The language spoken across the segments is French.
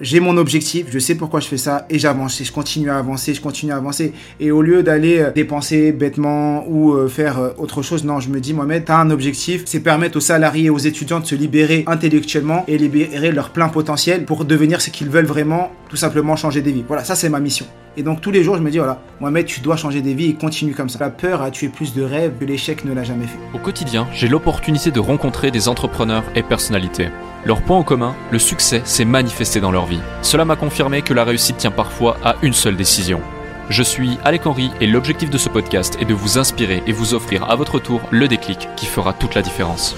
j'ai mon objectif, je sais pourquoi je fais ça et j'avance, je continue à avancer, je continue à avancer. Et au lieu d'aller euh, dépenser bêtement ou euh, faire euh, autre chose, non, je me dis, Mohamed, tu as un objectif, c'est permettre aux salariés et aux étudiants de se libérer intellectuellement et libérer leur plein potentiel pour devenir ce qu'ils veulent vraiment, tout simplement changer des vies. Voilà, ça c'est ma mission. Et donc tous les jours, je me dis, voilà, Mohamed, tu dois changer des vies et continue comme ça. La peur a tué plus de rêves que l'échec ne l'a jamais fait. Au quotidien, j'ai l'opportunité de rencontrer des entrepreneurs et personnalités. Leur point en commun, le succès s'est manifesté dans leur Cela m'a confirmé que la réussite tient parfois à une seule décision. Je suis Alec Henry et l'objectif de ce podcast est de vous inspirer et vous offrir à votre tour le déclic qui fera toute la différence.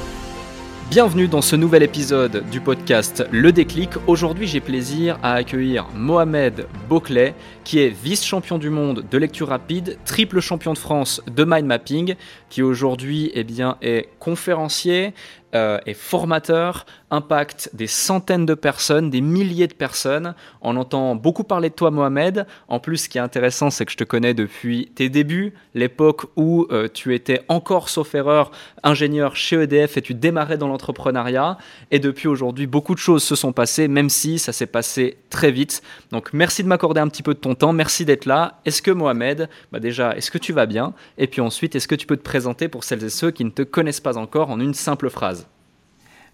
Bienvenue dans ce nouvel épisode du podcast Le Déclic. Aujourd'hui, j'ai plaisir à accueillir Mohamed Boclet, qui est vice-champion du monde de lecture rapide, triple champion de France de mind mapping, qui aujourd'hui eh est conférencier, euh, et formateur, impacte des centaines de personnes, des milliers de personnes. On entend beaucoup parler de toi, Mohamed. En plus, ce qui est intéressant, c'est que je te connais depuis tes débuts, l'époque où euh, tu étais encore, sauf erreur, ingénieur chez EDF et tu démarrais dans l'entrepreneuriat. Et depuis aujourd'hui, beaucoup de choses se sont passées, même si ça s'est passé très vite. Donc, merci de m'accorder un petit peu de ton temps. Merci d'être là. Est-ce que, Mohamed, bah déjà, est-ce que tu vas bien? Et puis ensuite, est-ce que tu peux te présenter pour celles et ceux qui ne te connaissent pas encore en une simple phrase?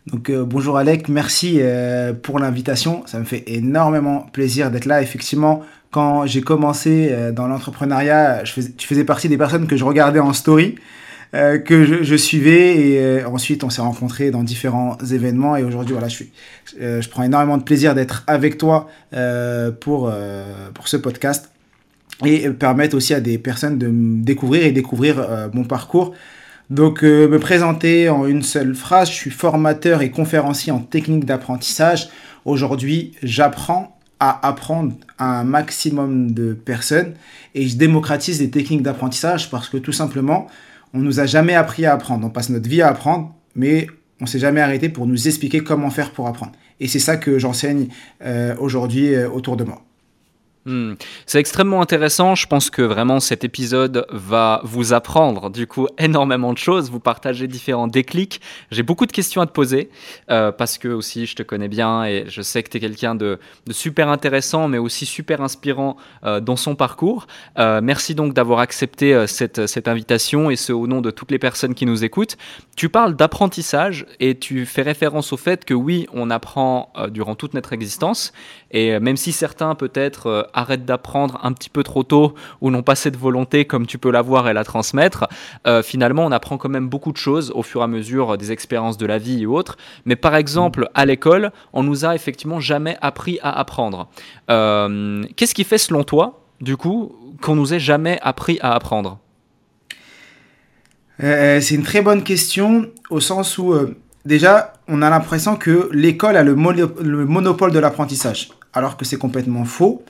Donc euh, bonjour Alec, merci euh, pour l'invitation. Ça me fait énormément plaisir d'être là. Effectivement, quand j'ai commencé euh, dans l'entrepreneuriat, tu faisais partie des personnes que je regardais en story, que je, suivais et ensuite on s'est rencontrés dans différents événements et aujourd'hui voilà, je, suis, je prends énormément de plaisir d'être avec toi pour, pour ce podcast et permettre aussi à des personnes de me découvrir et découvrir mon parcours donc, euh, me présenter en une seule phrase, je suis formateur et conférencier en technique d'apprentissage. Aujourd'hui, j'apprends à apprendre à un maximum de personnes et je démocratise les techniques d'apprentissage parce que tout simplement, on nous a jamais appris à apprendre. On passe notre vie à apprendre, mais on s'est jamais arrêté pour nous expliquer comment faire pour apprendre. Et c'est ça que j'enseigne euh, aujourd'hui euh, autour de moi. Hmm. C'est extrêmement intéressant. Je pense que vraiment cet épisode va vous apprendre du coup énormément de choses, vous partager différents déclics. J'ai beaucoup de questions à te poser euh, parce que aussi je te connais bien et je sais que tu es quelqu'un de, super intéressant mais aussi super inspirant euh, dans son parcours. Euh, merci donc d'avoir accepté cette, cette invitation et ce au nom de toutes les personnes qui nous écoutent. Tu parles d'apprentissage et tu fais référence au fait que oui, on apprend durant toute notre existence et même si certains peut-être arrête d'apprendre un petit peu trop tôt ou n'ont pas cette volonté comme tu peux l'avoir et la transmettre, euh, finalement on apprend quand même beaucoup de choses au fur et à mesure des expériences de la vie et autres. Mais par exemple, à l'école, on nous a effectivement jamais appris à apprendre. Euh, qu'est-ce qui fait selon toi, du coup, qu'on nous ait jamais appris à apprendre? Euh, C'est une très bonne question au sens où déjà, on a l'impression que l'école a le, le, monopole de l'apprentissage, alors que c'est complètement faux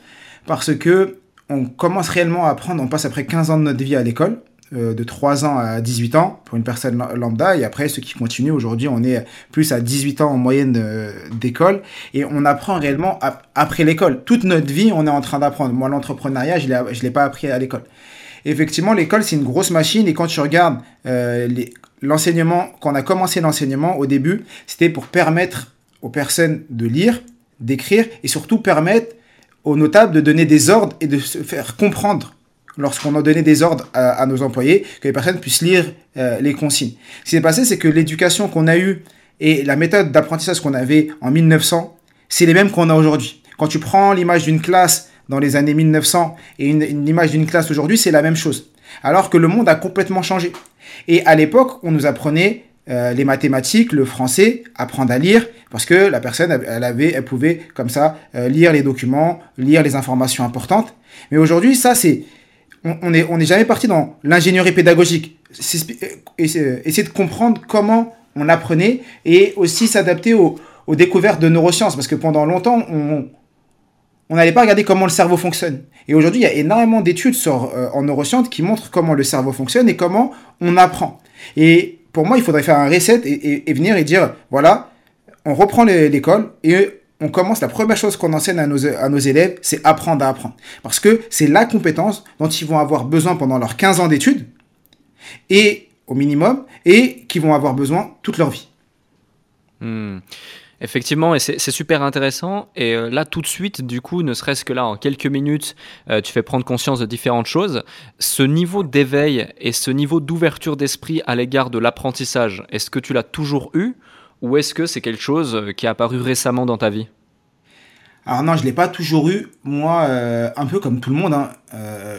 parce que on commence réellement à apprendre, on passe après 15 ans de notre vie à l'école, euh, de 3 ans à 18 ans pour une personne lambda, et après ceux qui continuent, aujourd'hui on est plus à 18 ans en moyenne euh, d'école, et on apprend réellement après l'école. Toute notre vie, on est en train d'apprendre. Moi, l'entrepreneuriat, je ne l'ai pas appris à l'école. Effectivement, l'école, c'est une grosse machine, et quand tu regardes euh, l'enseignement, quand on a commencé l'enseignement au début, c'était pour permettre aux personnes de lire, d'écrire, et surtout permettre aux notables de donner des ordres et de se faire comprendre lorsqu'on a donné des ordres à, nos employés, que les personnes puissent lire euh, les consignes. Ce qui s'est passé, c'est que l'éducation qu'on a eue et la méthode d'apprentissage qu'on avait en 1900, c'est les mêmes qu'on a aujourd'hui. Quand tu prends l'image d'une classe dans les années 1900 et une, image d'une classe aujourd'hui, c'est la même chose. Alors que le monde a complètement changé. Et à l'époque, on nous apprenait euh, les mathématiques, le français, apprendre à lire, parce que la personne, elle, avait, elle pouvait comme ça euh, lire les documents, lire les informations importantes. Mais aujourd'hui, ça, c'est, on n'est on est jamais parti dans l'ingénierie pédagogique. Essayer de comprendre comment on apprenait et aussi s'adapter aux, découvertes de neurosciences, parce que pendant longtemps, on on n'allait pas regarder comment le cerveau fonctionne. Et aujourd'hui, il y a énormément d'études euh, en neurosciences qui montrent comment le cerveau fonctionne et comment on apprend. Et pour moi, il faudrait faire un reset et, venir et dire, voilà, on reprend l'école et on commence, la première chose qu'on enseigne à nos, élèves, c'est apprendre à apprendre. Parce que c'est la compétence dont ils vont avoir besoin pendant leurs 15 ans d'études, et au minimum, et qui vont avoir besoin toute leur vie. Hmm. Effectivement, et c'est super intéressant. Et euh, là, tout de suite, du coup, ne serait-ce que là, en quelques minutes, euh, tu fais prendre conscience de différentes choses. Ce niveau d'éveil et ce niveau d'ouverture d'esprit à l'égard de l'apprentissage, est-ce que tu l'as toujours eu ou est-ce que c'est quelque chose euh, qui est apparu récemment dans ta vie? Alors non, je l'ai pas toujours eu. Moi, un peu comme tout le monde, hein.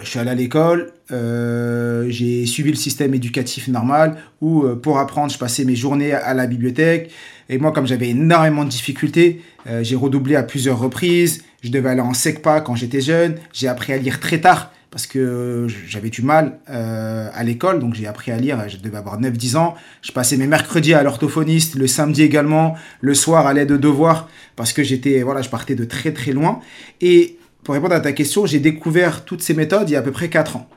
je suis allé à l'école, j'ai suivi le système éducatif normal où pour apprendre, je passais mes journées à la bibliothèque. Et moi, comme j'avais énormément de difficultés, j'ai redoublé à plusieurs reprises. Je devais aller en SECPA quand j'étais jeune. J'ai appris à lire très tard parce que j'avais du mal euh, à l'école, donc j'ai appris à lire, je devais avoir 9-10 ans. Je passais mes mercredis à l'orthophoniste, le samedi également, le soir à l'aide de devoirs, parce que j'étais, voilà, je partais de très très loin. Et pour répondre à ta question, j'ai découvert toutes ces méthodes il y a à peu près 4 ans.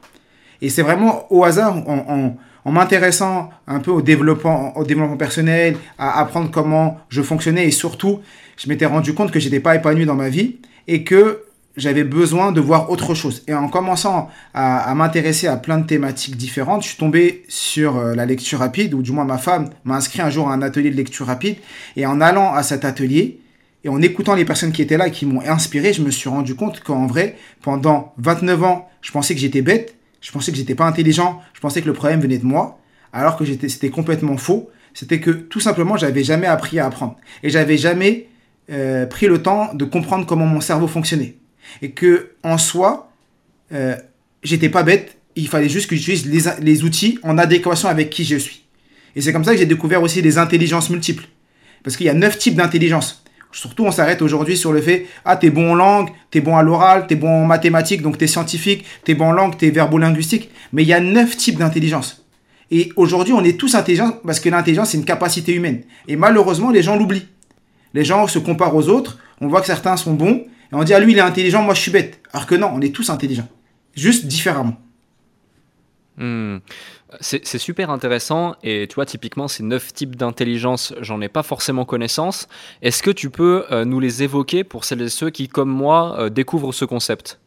Et c'est vraiment au hasard, en, m'intéressant un peu au développement, au développement personnel, à apprendre comment je fonctionnais, et surtout, je m'étais rendu compte que j'étais pas épanoui dans ma vie, et que j'avais besoin de voir autre chose. Et en commençant à, m'intéresser à plein de thématiques différentes, je suis tombé sur euh, la lecture rapide, ou du moins ma femme m'a inscrit un jour à un atelier de lecture rapide. Et en allant à cet atelier, et en écoutant les personnes qui étaient là et qui m'ont inspiré, je me suis rendu compte qu'en vrai, pendant 29 ans, je pensais que j'étais bête, je pensais que j'étais pas intelligent, je pensais que le problème venait de moi, alors que c'était complètement faux. C'était que tout simplement, j'avais jamais appris à apprendre. Et j'avais jamais euh, pris le temps de comprendre comment mon cerveau fonctionnait et que en soi, euh, j'étais pas bête. Il fallait juste que j'utilise les, les outils en adéquation avec qui je suis. Et c'est comme ça que j'ai découvert aussi les intelligences multiples. Parce qu'il y a neuf types d'intelligence. Surtout, on s'arrête aujourd'hui sur le fait, ah, t'es bon en langue, t'es bon à l'oral, t'es bon en mathématiques, donc t'es scientifique, t'es bon en langue, t'es verbo-linguistique. Mais il y a neuf types d'intelligence. Et aujourd'hui, on est tous intelligents parce que l'intelligence, c'est une capacité humaine. Et malheureusement, les gens l'oublient. Les gens se comparent aux autres, on voit que certains sont bons, et on dit, ah lui, il est intelligent, moi je suis bête. Alors que non, on est tous intelligents. Juste différemment. Hmm. C'est super intéressant et tu vois typiquement ces neuf types d'intelligence, j'en ai pas forcément connaissance. Est-ce que tu peux euh, nous les évoquer pour celles et ceux qui, comme moi, euh, découvrent ce concept?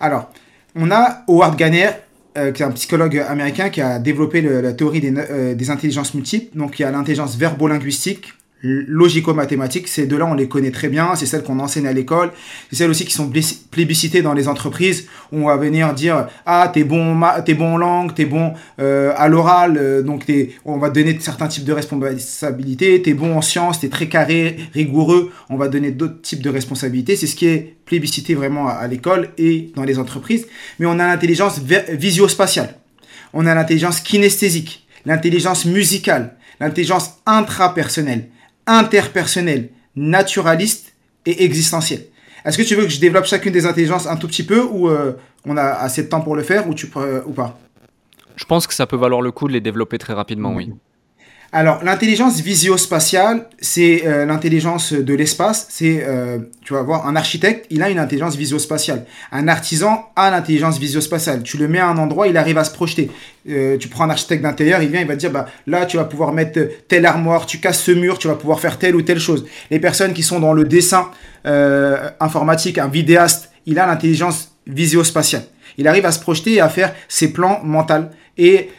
Alors, on a Howard Gardner, euh, qui est un psychologue américain qui a développé la théorie des, des intelligences multiples. Donc, il y a l'intelligence verbo-linguistique, logico-mathématiques, ces deux-là, on les connaît très bien, c'est celles qu'on enseigne à l'école, c'est celles aussi qui sont plébiscitées dans les entreprises, où on va venir dire « Ah, t'es bon, t'es bon en langue, t'es bon euh, à l'oral, euh, donc on va donner certains types de responsabilités, t'es bon en sciences, t'es très carré, rigoureux, on va donner d'autres types de responsabilités. » C'est ce qui est plébiscité vraiment à, l'école et dans les entreprises. Mais on a l'intelligence visio-spatiale, on a l'intelligence kinesthésique, l'intelligence musicale, l'intelligence intrapersonnelle, interpersonnel, naturaliste et existentiel. Est-ce que tu veux que je développe chacune des intelligences un tout petit peu ou euh, on a assez de temps pour le faire ou, tu, ou pas? Je pense que ça peut valoir le coup de les développer très rapidement, oui. Alors, l'intelligence visio-spatiale, c'est euh, l'intelligence de l'espace. C'est, euh, tu vas voir, un architecte, il a une intelligence visio-spatiale. Un artisan a l'intelligence visio-spatiale. Tu le mets à un endroit, il arrive à se projeter. Euh, tu prends un architecte d'intérieur, il vient, il va te dire, bah, là, tu vas pouvoir mettre telle armoire, tu casses ce mur, tu vas pouvoir faire telle ou telle chose. Les personnes qui sont dans le dessin informatique, un vidéaste, il a l'intelligence visio-spatiale. Il arrive à se projeter et à faire ses plans mentaux. Et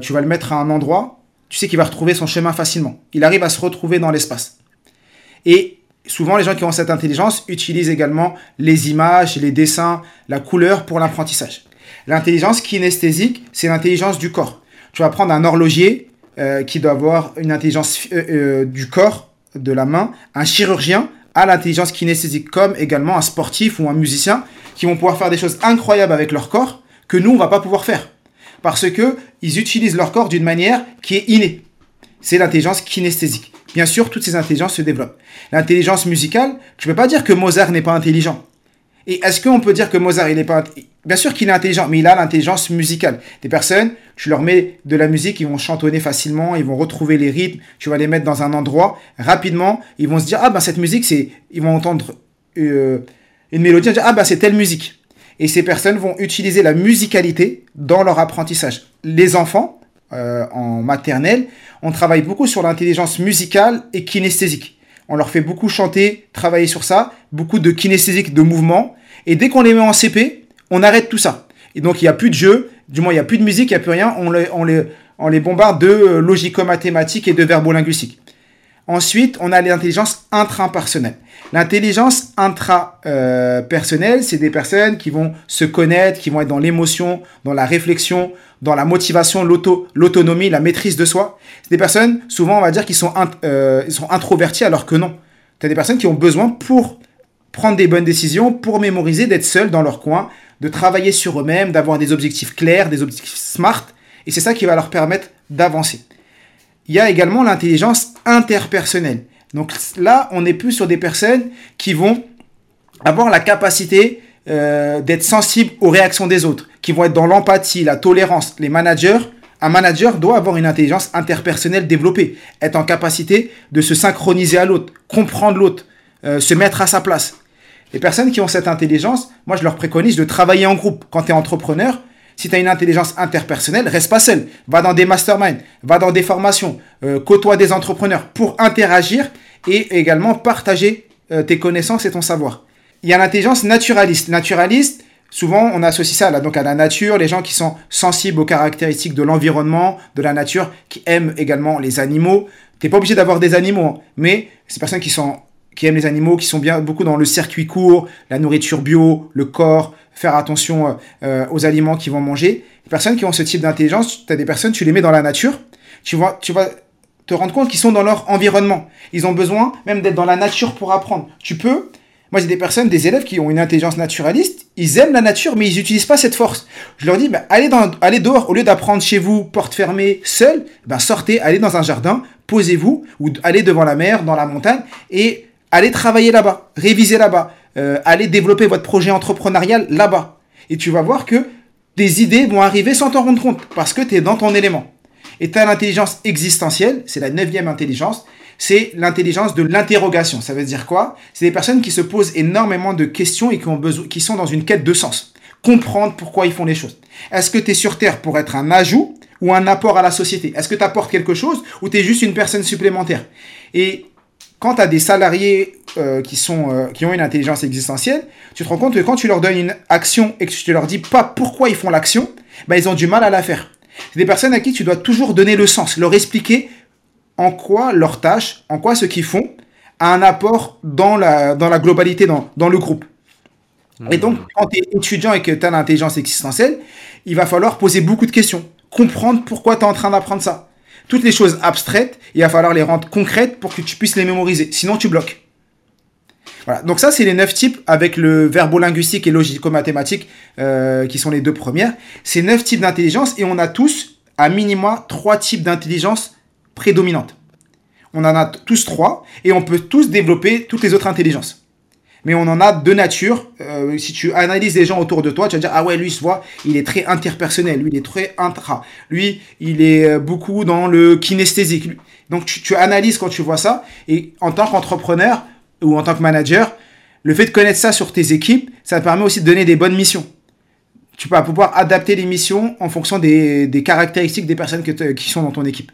tu vas le mettre à un endroit tu sais qu'il va retrouver son chemin facilement. Il arrive à se retrouver dans l'espace. Et souvent, les gens qui ont cette intelligence utilisent également les images, les dessins, la couleur pour l'apprentissage. L'intelligence kinesthésique, c'est l'intelligence du corps. Tu vas prendre un horloger euh, qui doit avoir une intelligence euh, euh, du corps, de la main, un chirurgien a l'intelligence kinesthésique, comme également un sportif ou un musicien qui vont pouvoir faire des choses incroyables avec leur corps que nous, on va pas pouvoir faire parce que ils utilisent leur corps d'une manière qui est innée. C'est l'intelligence kinesthésique. Bien sûr, toutes ces intelligences se développent. L'intelligence musicale, tu peux pas dire que Mozart n'est pas intelligent. Et est-ce qu'on peut dire que Mozart, il n'est pas... Bien sûr qu'il est intelligent, mais il a l'intelligence musicale. Des personnes, tu leur mets de la musique, ils vont chantonner facilement, ils vont retrouver les rythmes, tu vas les mettre dans un endroit, rapidement, ils vont se dire, ah ben cette musique, c'est... Ils vont entendre euh, une mélodie, dire, ah ben c'est telle musique et ces personnes vont utiliser la musicalité dans leur apprentissage. Les enfants, euh, en maternelle, on travaille beaucoup sur l'intelligence musicale et kinesthésique. On leur fait beaucoup chanter, travailler sur ça, beaucoup de kinesthésique, de mouvement. Et dès qu'on les met en CP, on arrête tout ça. Et donc il n'y a plus de jeu, du moins il n'y a plus de musique, il n'y a plus rien, on les, on les, on les bombarde de logico-mathématiques et de verbo-linguistique. Ensuite, on a l'intelligence intrapersonnelle. L'intelligence intrapersonnelle, c'est des personnes qui vont se connaître, qui vont être dans l'émotion, dans la réflexion, dans la motivation, l'autonomie, la maîtrise de soi. C'est des personnes, souvent, on va dire, qui sont, euh, sont introverties alors que non. Tu as des personnes qui ont besoin pour prendre des bonnes décisions, pour mémoriser, d'être seuls dans leur coin, de travailler sur eux-mêmes, d'avoir des objectifs clairs, des objectifs smart. Et c'est ça qui va leur permettre d'avancer. Il y a également l'intelligence interpersonnelle. Donc là, on n'est plus sur des personnes qui vont avoir la capacité euh, d'être sensibles aux réactions des autres, qui vont être dans l'empathie, la tolérance. Les managers, un manager doit avoir une intelligence interpersonnelle développée, être en capacité de se synchroniser à l'autre, comprendre l'autre, euh, se mettre à sa place. Les personnes qui ont cette intelligence, moi je leur préconise de travailler en groupe. Quand tu es entrepreneur, si tu as une intelligence interpersonnelle, reste pas seul. Va dans des masterminds, va dans des formations, euh, côtoie des entrepreneurs pour interagir et également partager euh, tes connaissances et ton savoir. Il y a l'intelligence naturaliste. Naturaliste, souvent on associe ça donc à la nature, les gens qui sont sensibles aux caractéristiques de l'environnement, de la nature, qui aiment également les animaux. Tu n'es pas obligé d'avoir des animaux, hein, mais ces personnes qui sont qui aiment les animaux, qui sont bien beaucoup dans le circuit court, la nourriture bio, le corps, faire attention euh, euh, aux aliments qu'ils vont manger. Les personnes qui ont ce type d'intelligence, tu as des personnes, tu les mets dans la nature, tu vas, tu vas te rendre compte qu'ils sont dans leur environnement. Ils ont besoin même d'être dans la nature pour apprendre. Tu peux, moi j'ai des personnes, des élèves qui ont une intelligence naturaliste, ils aiment la nature mais ils n'utilisent pas cette force. Je leur dis, bah, allez, dans, allez dehors, au lieu d'apprendre chez vous, porte fermée, seul, ben, sortez, allez dans un jardin, posez-vous, ou allez devant la mer, dans la montagne, et allez travailler là-bas, réviser là-bas, euh, allez développer votre projet entrepreneurial là-bas. Et tu vas voir que des idées vont arriver sans t'en rendre compte, parce que tu es dans ton élément. Et tu as l'intelligence existentielle, c'est la neuvième intelligence, c'est l'intelligence de l'interrogation. Ça veut dire quoi? C'est des personnes qui se posent énormément de questions et qui, ont besoin, qui sont dans une quête de sens. Comprendre pourquoi ils font les choses. Est-ce que tu es sur Terre pour être un ajout ou un apport à la société? Est-ce que tu apportes quelque chose ou tu es juste une personne supplémentaire? Et quand tu as des salariés euh, qui, sont, euh, qui ont une intelligence existentielle, tu te rends compte que quand tu leur donnes une action et que tu leur dis pas pourquoi ils font l'action, bah, ils ont du mal à la faire. C'est des personnes à qui tu dois toujours donner le sens, leur expliquer en quoi leur tâche, en quoi ce qu'ils font, a un apport dans la, dans la globalité, dans, dans le groupe. Et donc, quand tu es étudiant et que tu as l'intelligence existentielle, il va falloir poser beaucoup de questions, comprendre pourquoi tu es en train d'apprendre ça toutes les choses abstraites, il va falloir les rendre concrètes pour que tu puisses les mémoriser. Sinon, tu bloques. Voilà. Donc ça, c'est les neuf types avec le verbo-linguistique et logico-mathématique euh, qui sont les deux premières. C'est neuf types d'intelligence et on a tous, à minima, trois types d'intelligence prédominantes. On en a tous trois et on peut tous développer toutes les autres intelligences mais on en a de nature. Euh, si tu analyses les gens autour de toi, tu vas dire ah ouais lui se voit, il est très interpersonnel, lui il est très intra, lui il est euh, beaucoup dans le kinesthésique. Donc tu, analyses quand tu vois ça et en tant qu'entrepreneur ou en tant que manager, le fait de connaître ça sur tes équipes, ça te permet aussi de donner des bonnes missions. Tu vas pouvoir adapter les missions en fonction des, des caractéristiques des personnes qui sont dans ton équipe.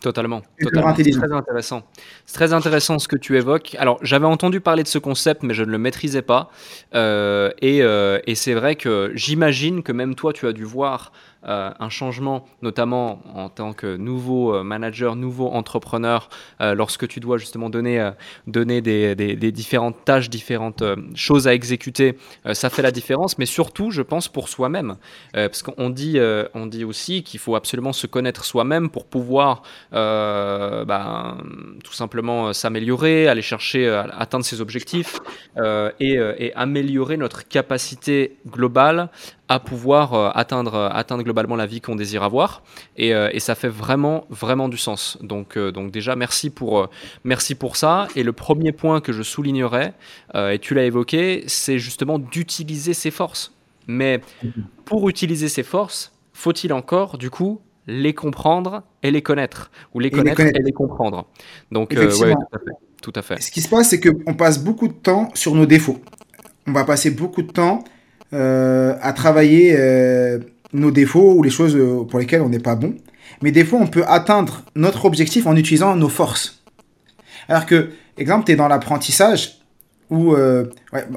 Totalement. totalement. C'est très intéressant. C'est très intéressant ce que tu évoques. Alors, j'avais entendu parler de ce concept, mais je ne le maîtrisais pas. Euh, et, euh, et c'est vrai que j'imagine que même toi, tu as dû voir euh, un changement, notamment en tant que nouveau euh, manager, nouveau entrepreneur, euh, lorsque tu dois justement donner, donner des, différentes tâches, différentes choses à exécuter, ça fait la différence, mais surtout, je pense, pour soi-même. parce qu'on dit, on dit aussi qu'il faut absolument se connaître soi-même pour pouvoir bah, tout simplement s'améliorer, aller chercher, atteindre ses objectifs et améliorer notre capacité globale à pouvoir euh, atteindre, euh, atteindre globalement la vie qu'on désire avoir. Et, euh, et, ça fait vraiment, vraiment du sens. Donc, donc déjà, merci pour, merci pour ça. Et le premier point que je soulignerais, et tu l'as évoqué, c'est justement d'utiliser ses forces. Mais pour utiliser ses forces, faut-il encore, du coup, les comprendre et les connaître? Ou les, connaître, et les comprendre Donc, ouais, tout, à fait, tout à fait. Ce qui se passe, c'est qu'on passe beaucoup de temps sur nos défauts. On va passer beaucoup de temps euh, à travailler euh, nos défauts ou les choses euh, pour lesquelles on n'est pas bon. Mais des fois, on peut atteindre notre objectif en utilisant nos forces. Alors que, exemple, tu es dans l'apprentissage, ou ouais,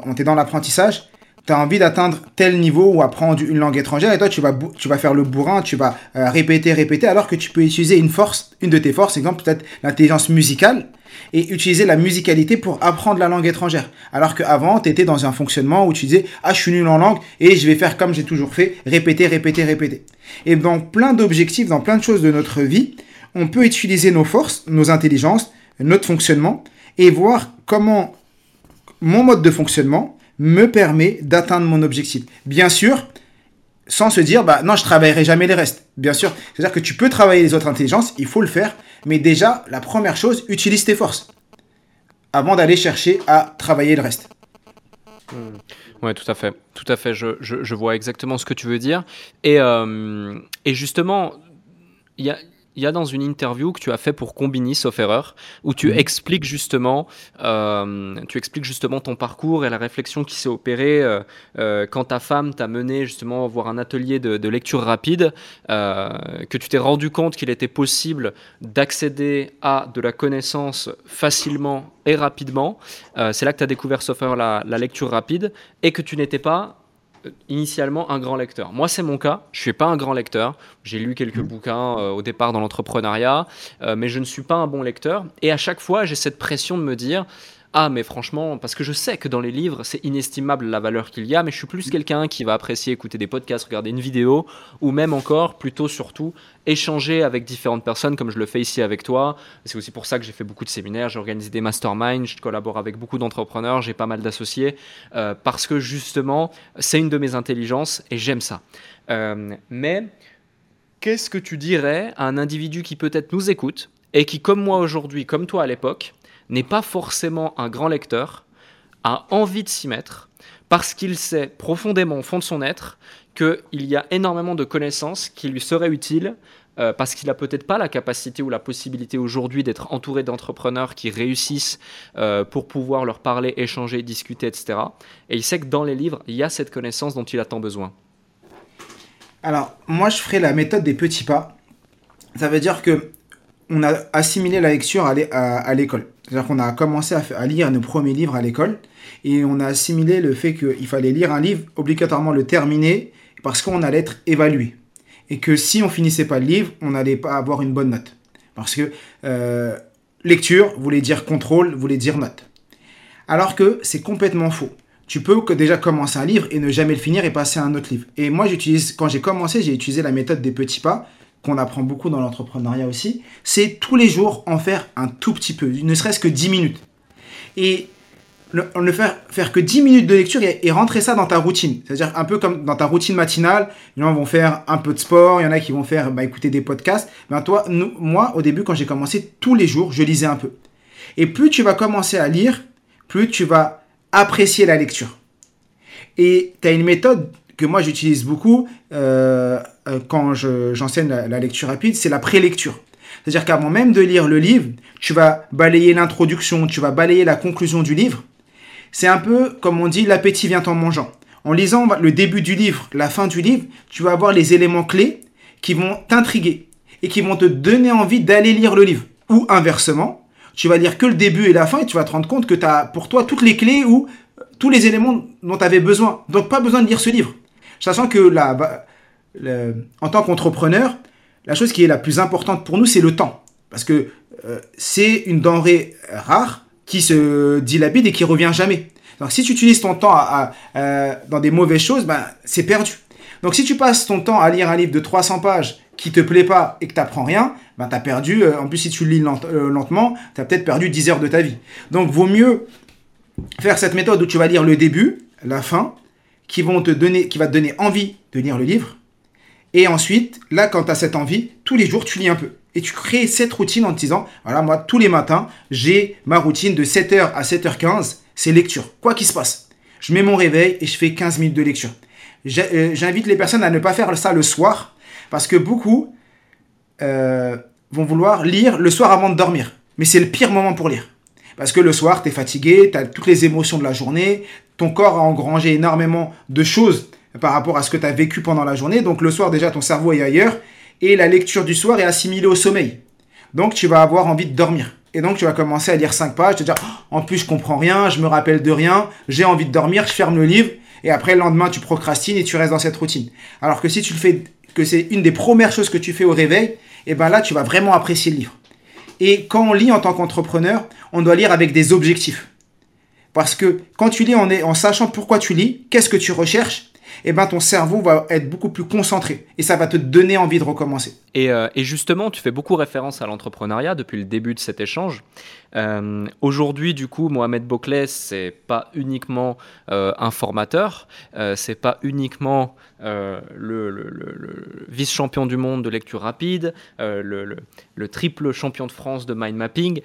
on est dans l'apprentissage, tu as envie d'atteindre tel niveau ou apprendre une langue étrangère et toi tu vas, tu vas faire le bourrin, tu vas euh, répéter, répéter alors que tu peux utiliser une force, une de tes forces, exemple peut-être l'intelligence musicale et utiliser la musicalité pour apprendre la langue étrangère. Alors qu'avant, tu étais dans un fonctionnement où tu disais Ah, je suis nul en langue et je vais faire comme j'ai toujours fait, répéter, répéter, répéter. Et dans plein d'objectifs, dans plein de choses de notre vie, on peut utiliser nos forces, nos intelligences, notre fonctionnement et voir comment mon mode de fonctionnement me permet d'atteindre mon objectif. Bien sûr, sans se dire, bah non, je travaillerai jamais les restes. Bien sûr, c'est-à-dire que tu peux travailler les autres intelligences, il faut le faire, mais déjà, la première chose, utilise tes forces avant d'aller chercher à travailler le reste. Hmm. Oui, tout à fait. Tout à fait. Je, je, vois exactement ce que tu veux dire. Et, euh, et justement, il y a, il y a dans une interview que tu as fait pour Combini, sauf erreur, où tu mhm. expliques justement, euh, tu expliques justement ton parcours et la réflexion qui s'est opérée euh, euh, quand ta femme t'a mené justement voir un atelier de, lecture rapide, que tu t'es rendu compte qu'il était possible d'accéder à de la connaissance facilement et rapidement. C'est là que tu as découvert, sauf erreur, la, la lecture rapide et que tu n'étais pas initialement un grand lecteur. Moi, c'est mon cas. Je suis pas un grand lecteur. J'ai lu quelques mmh. bouquins euh, au départ dans l'entrepreneuriat, euh, mais je ne suis pas un bon lecteur. Et à chaque fois, j'ai cette pression de me dire ah, mais franchement, parce que je sais que dans les livres, c'est inestimable la valeur qu'il y a, mais je suis plus quelqu'un qui va apprécier écouter des podcasts, regarder une vidéo, ou même encore, plutôt surtout, échanger avec différentes personnes, comme je le fais ici avec toi. C'est aussi pour ça que j'ai fait beaucoup de séminaires, j'ai organisé des masterminds, je collabore avec beaucoup d'entrepreneurs, j'ai pas mal d'associés, euh, parce que justement, c'est une de mes intelligences et j'aime ça. Euh, mais qu'est-ce que tu dirais à un individu qui peut-être nous écoute et qui, comme moi aujourd'hui, comme toi à l'époque, n'est pas forcément un grand lecteur, a envie de s'y mettre, parce qu'il sait profondément au fond de son être qu'il y a énormément de connaissances qui lui seraient utiles, euh, parce qu'il n'a peut-être pas la capacité ou la possibilité aujourd'hui d'être entouré d'entrepreneurs qui réussissent euh, pour pouvoir leur parler, échanger, discuter, etc. Et il sait que dans les livres, il y a cette connaissance dont il a tant besoin. Alors, moi, je ferai la méthode des petits pas. Ça veut dire que on a assimilé la lecture à l'école. C'est-à-dire qu'on a commencé à, lire nos premiers livres à l'école et on a assimilé le fait qu'il fallait lire un livre, obligatoirement le terminer parce qu'on allait être évalué. Et que si on finissait pas le livre, on n'allait pas avoir une bonne note. Parce que euh, lecture voulait dire contrôle, voulait dire note. Alors que c'est complètement faux. Tu peux déjà commencer un livre et ne jamais le finir et passer à un autre livre. Et moi, j'utilise, quand j'ai commencé, j'ai utilisé la méthode des petits pas qu'on apprend beaucoup dans l'entrepreneuriat aussi, c'est tous les jours en faire un tout petit peu, ne serait-ce que 10 minutes. Et ne faire, faire que 10 minutes de lecture et, rentrer ça dans ta routine. C'est-à-dire un peu comme dans ta routine matinale, les gens vont faire un peu de sport, il y en a qui vont faire bah, écouter des podcasts. Ben toi, moi, au début, quand j'ai commencé, tous les jours, je lisais un peu. Et plus tu vas commencer à lire, plus tu vas apprécier la lecture. Et tu as une méthode que moi j'utilise beaucoup euh, quand j'enseigne la, lecture rapide, c'est la prélecture. C'est-à-dire qu'avant même de lire le livre, tu vas balayer l'introduction, tu vas balayer la conclusion du livre. C'est un peu comme on dit, l'appétit vient en mangeant. En lisant le début du livre, la fin du livre, tu vas avoir les éléments clés qui vont t'intriguer et qui vont te donner envie d'aller lire le livre. Ou inversement, tu vas lire que le début et la fin et tu vas te rendre compte que tu as pour toi toutes les clés ou tous les éléments dont tu avais besoin. Donc pas besoin de lire ce livre. Sachant que la, en tant qu'entrepreneur, la chose qui est la plus importante pour nous, c'est le temps. Parce que euh, c'est une denrée rare qui se dilapide et qui revient jamais. Donc si tu utilises ton temps à, dans des mauvaises choses, ben, c'est perdu. Donc si tu passes ton temps à lire un livre de 300 pages qui te plaît pas et que tu n'apprends rien, ben, tu as perdu, euh, en plus si tu lis euh, lentement, tu as peut-être perdu 10 heures de ta vie. Donc vaut mieux faire cette méthode où tu vas lire le début, la fin, qui, vont te donner, qui va te donner envie de lire le livre. Et ensuite, là, quand tu as cette envie, tous les jours, tu lis un peu. Et tu crées cette routine en te disant, voilà, moi, tous les matins, j'ai ma routine de 7h à 7h15, c'est lecture. Quoi qu'il se passe. Je mets mon réveil et je fais 15 minutes de lecture. Euh, j'invite les personnes à ne pas faire ça le soir, parce que beaucoup euh, vont vouloir lire le soir avant de dormir. Mais c'est le pire moment pour lire. Parce que le soir, tu es fatigué, tu as toutes les émotions de la journée, ton corps a engrangé énormément de choses par rapport à ce que tu as vécu pendant la journée. Donc le soir, déjà, ton cerveau est ailleurs et la lecture du soir est assimilée au sommeil. Donc tu vas avoir envie de dormir. Et donc tu vas commencer à lire 5 pages, te dire oh, en plus je comprends rien, je me rappelle de rien, j'ai envie de dormir, je ferme le livre Et après, le lendemain, tu procrastines et tu restes dans cette routine. Alors que si tu le fais, que c'est une des premières choses que tu fais au réveil, et eh ben là, tu vas vraiment apprécier le livre. Et quand on lit en tant qu'entrepreneur, on doit lire avec des objectifs. Parce que quand tu lis en, en sachant pourquoi tu lis, qu'est-ce que tu recherches, eh ben ton cerveau va être beaucoup plus concentré et ça va te donner envie de recommencer. Et, euh, justement, tu fais beaucoup référence à l'entrepreneuriat depuis le début de cet échange. Euh, aujourd'hui, du coup, Mohamed Bouclès, c'est pas uniquement euh, un formateur, c'est pas uniquement le, vice-champion du monde de lecture rapide, le, triple champion de France de mind mapping.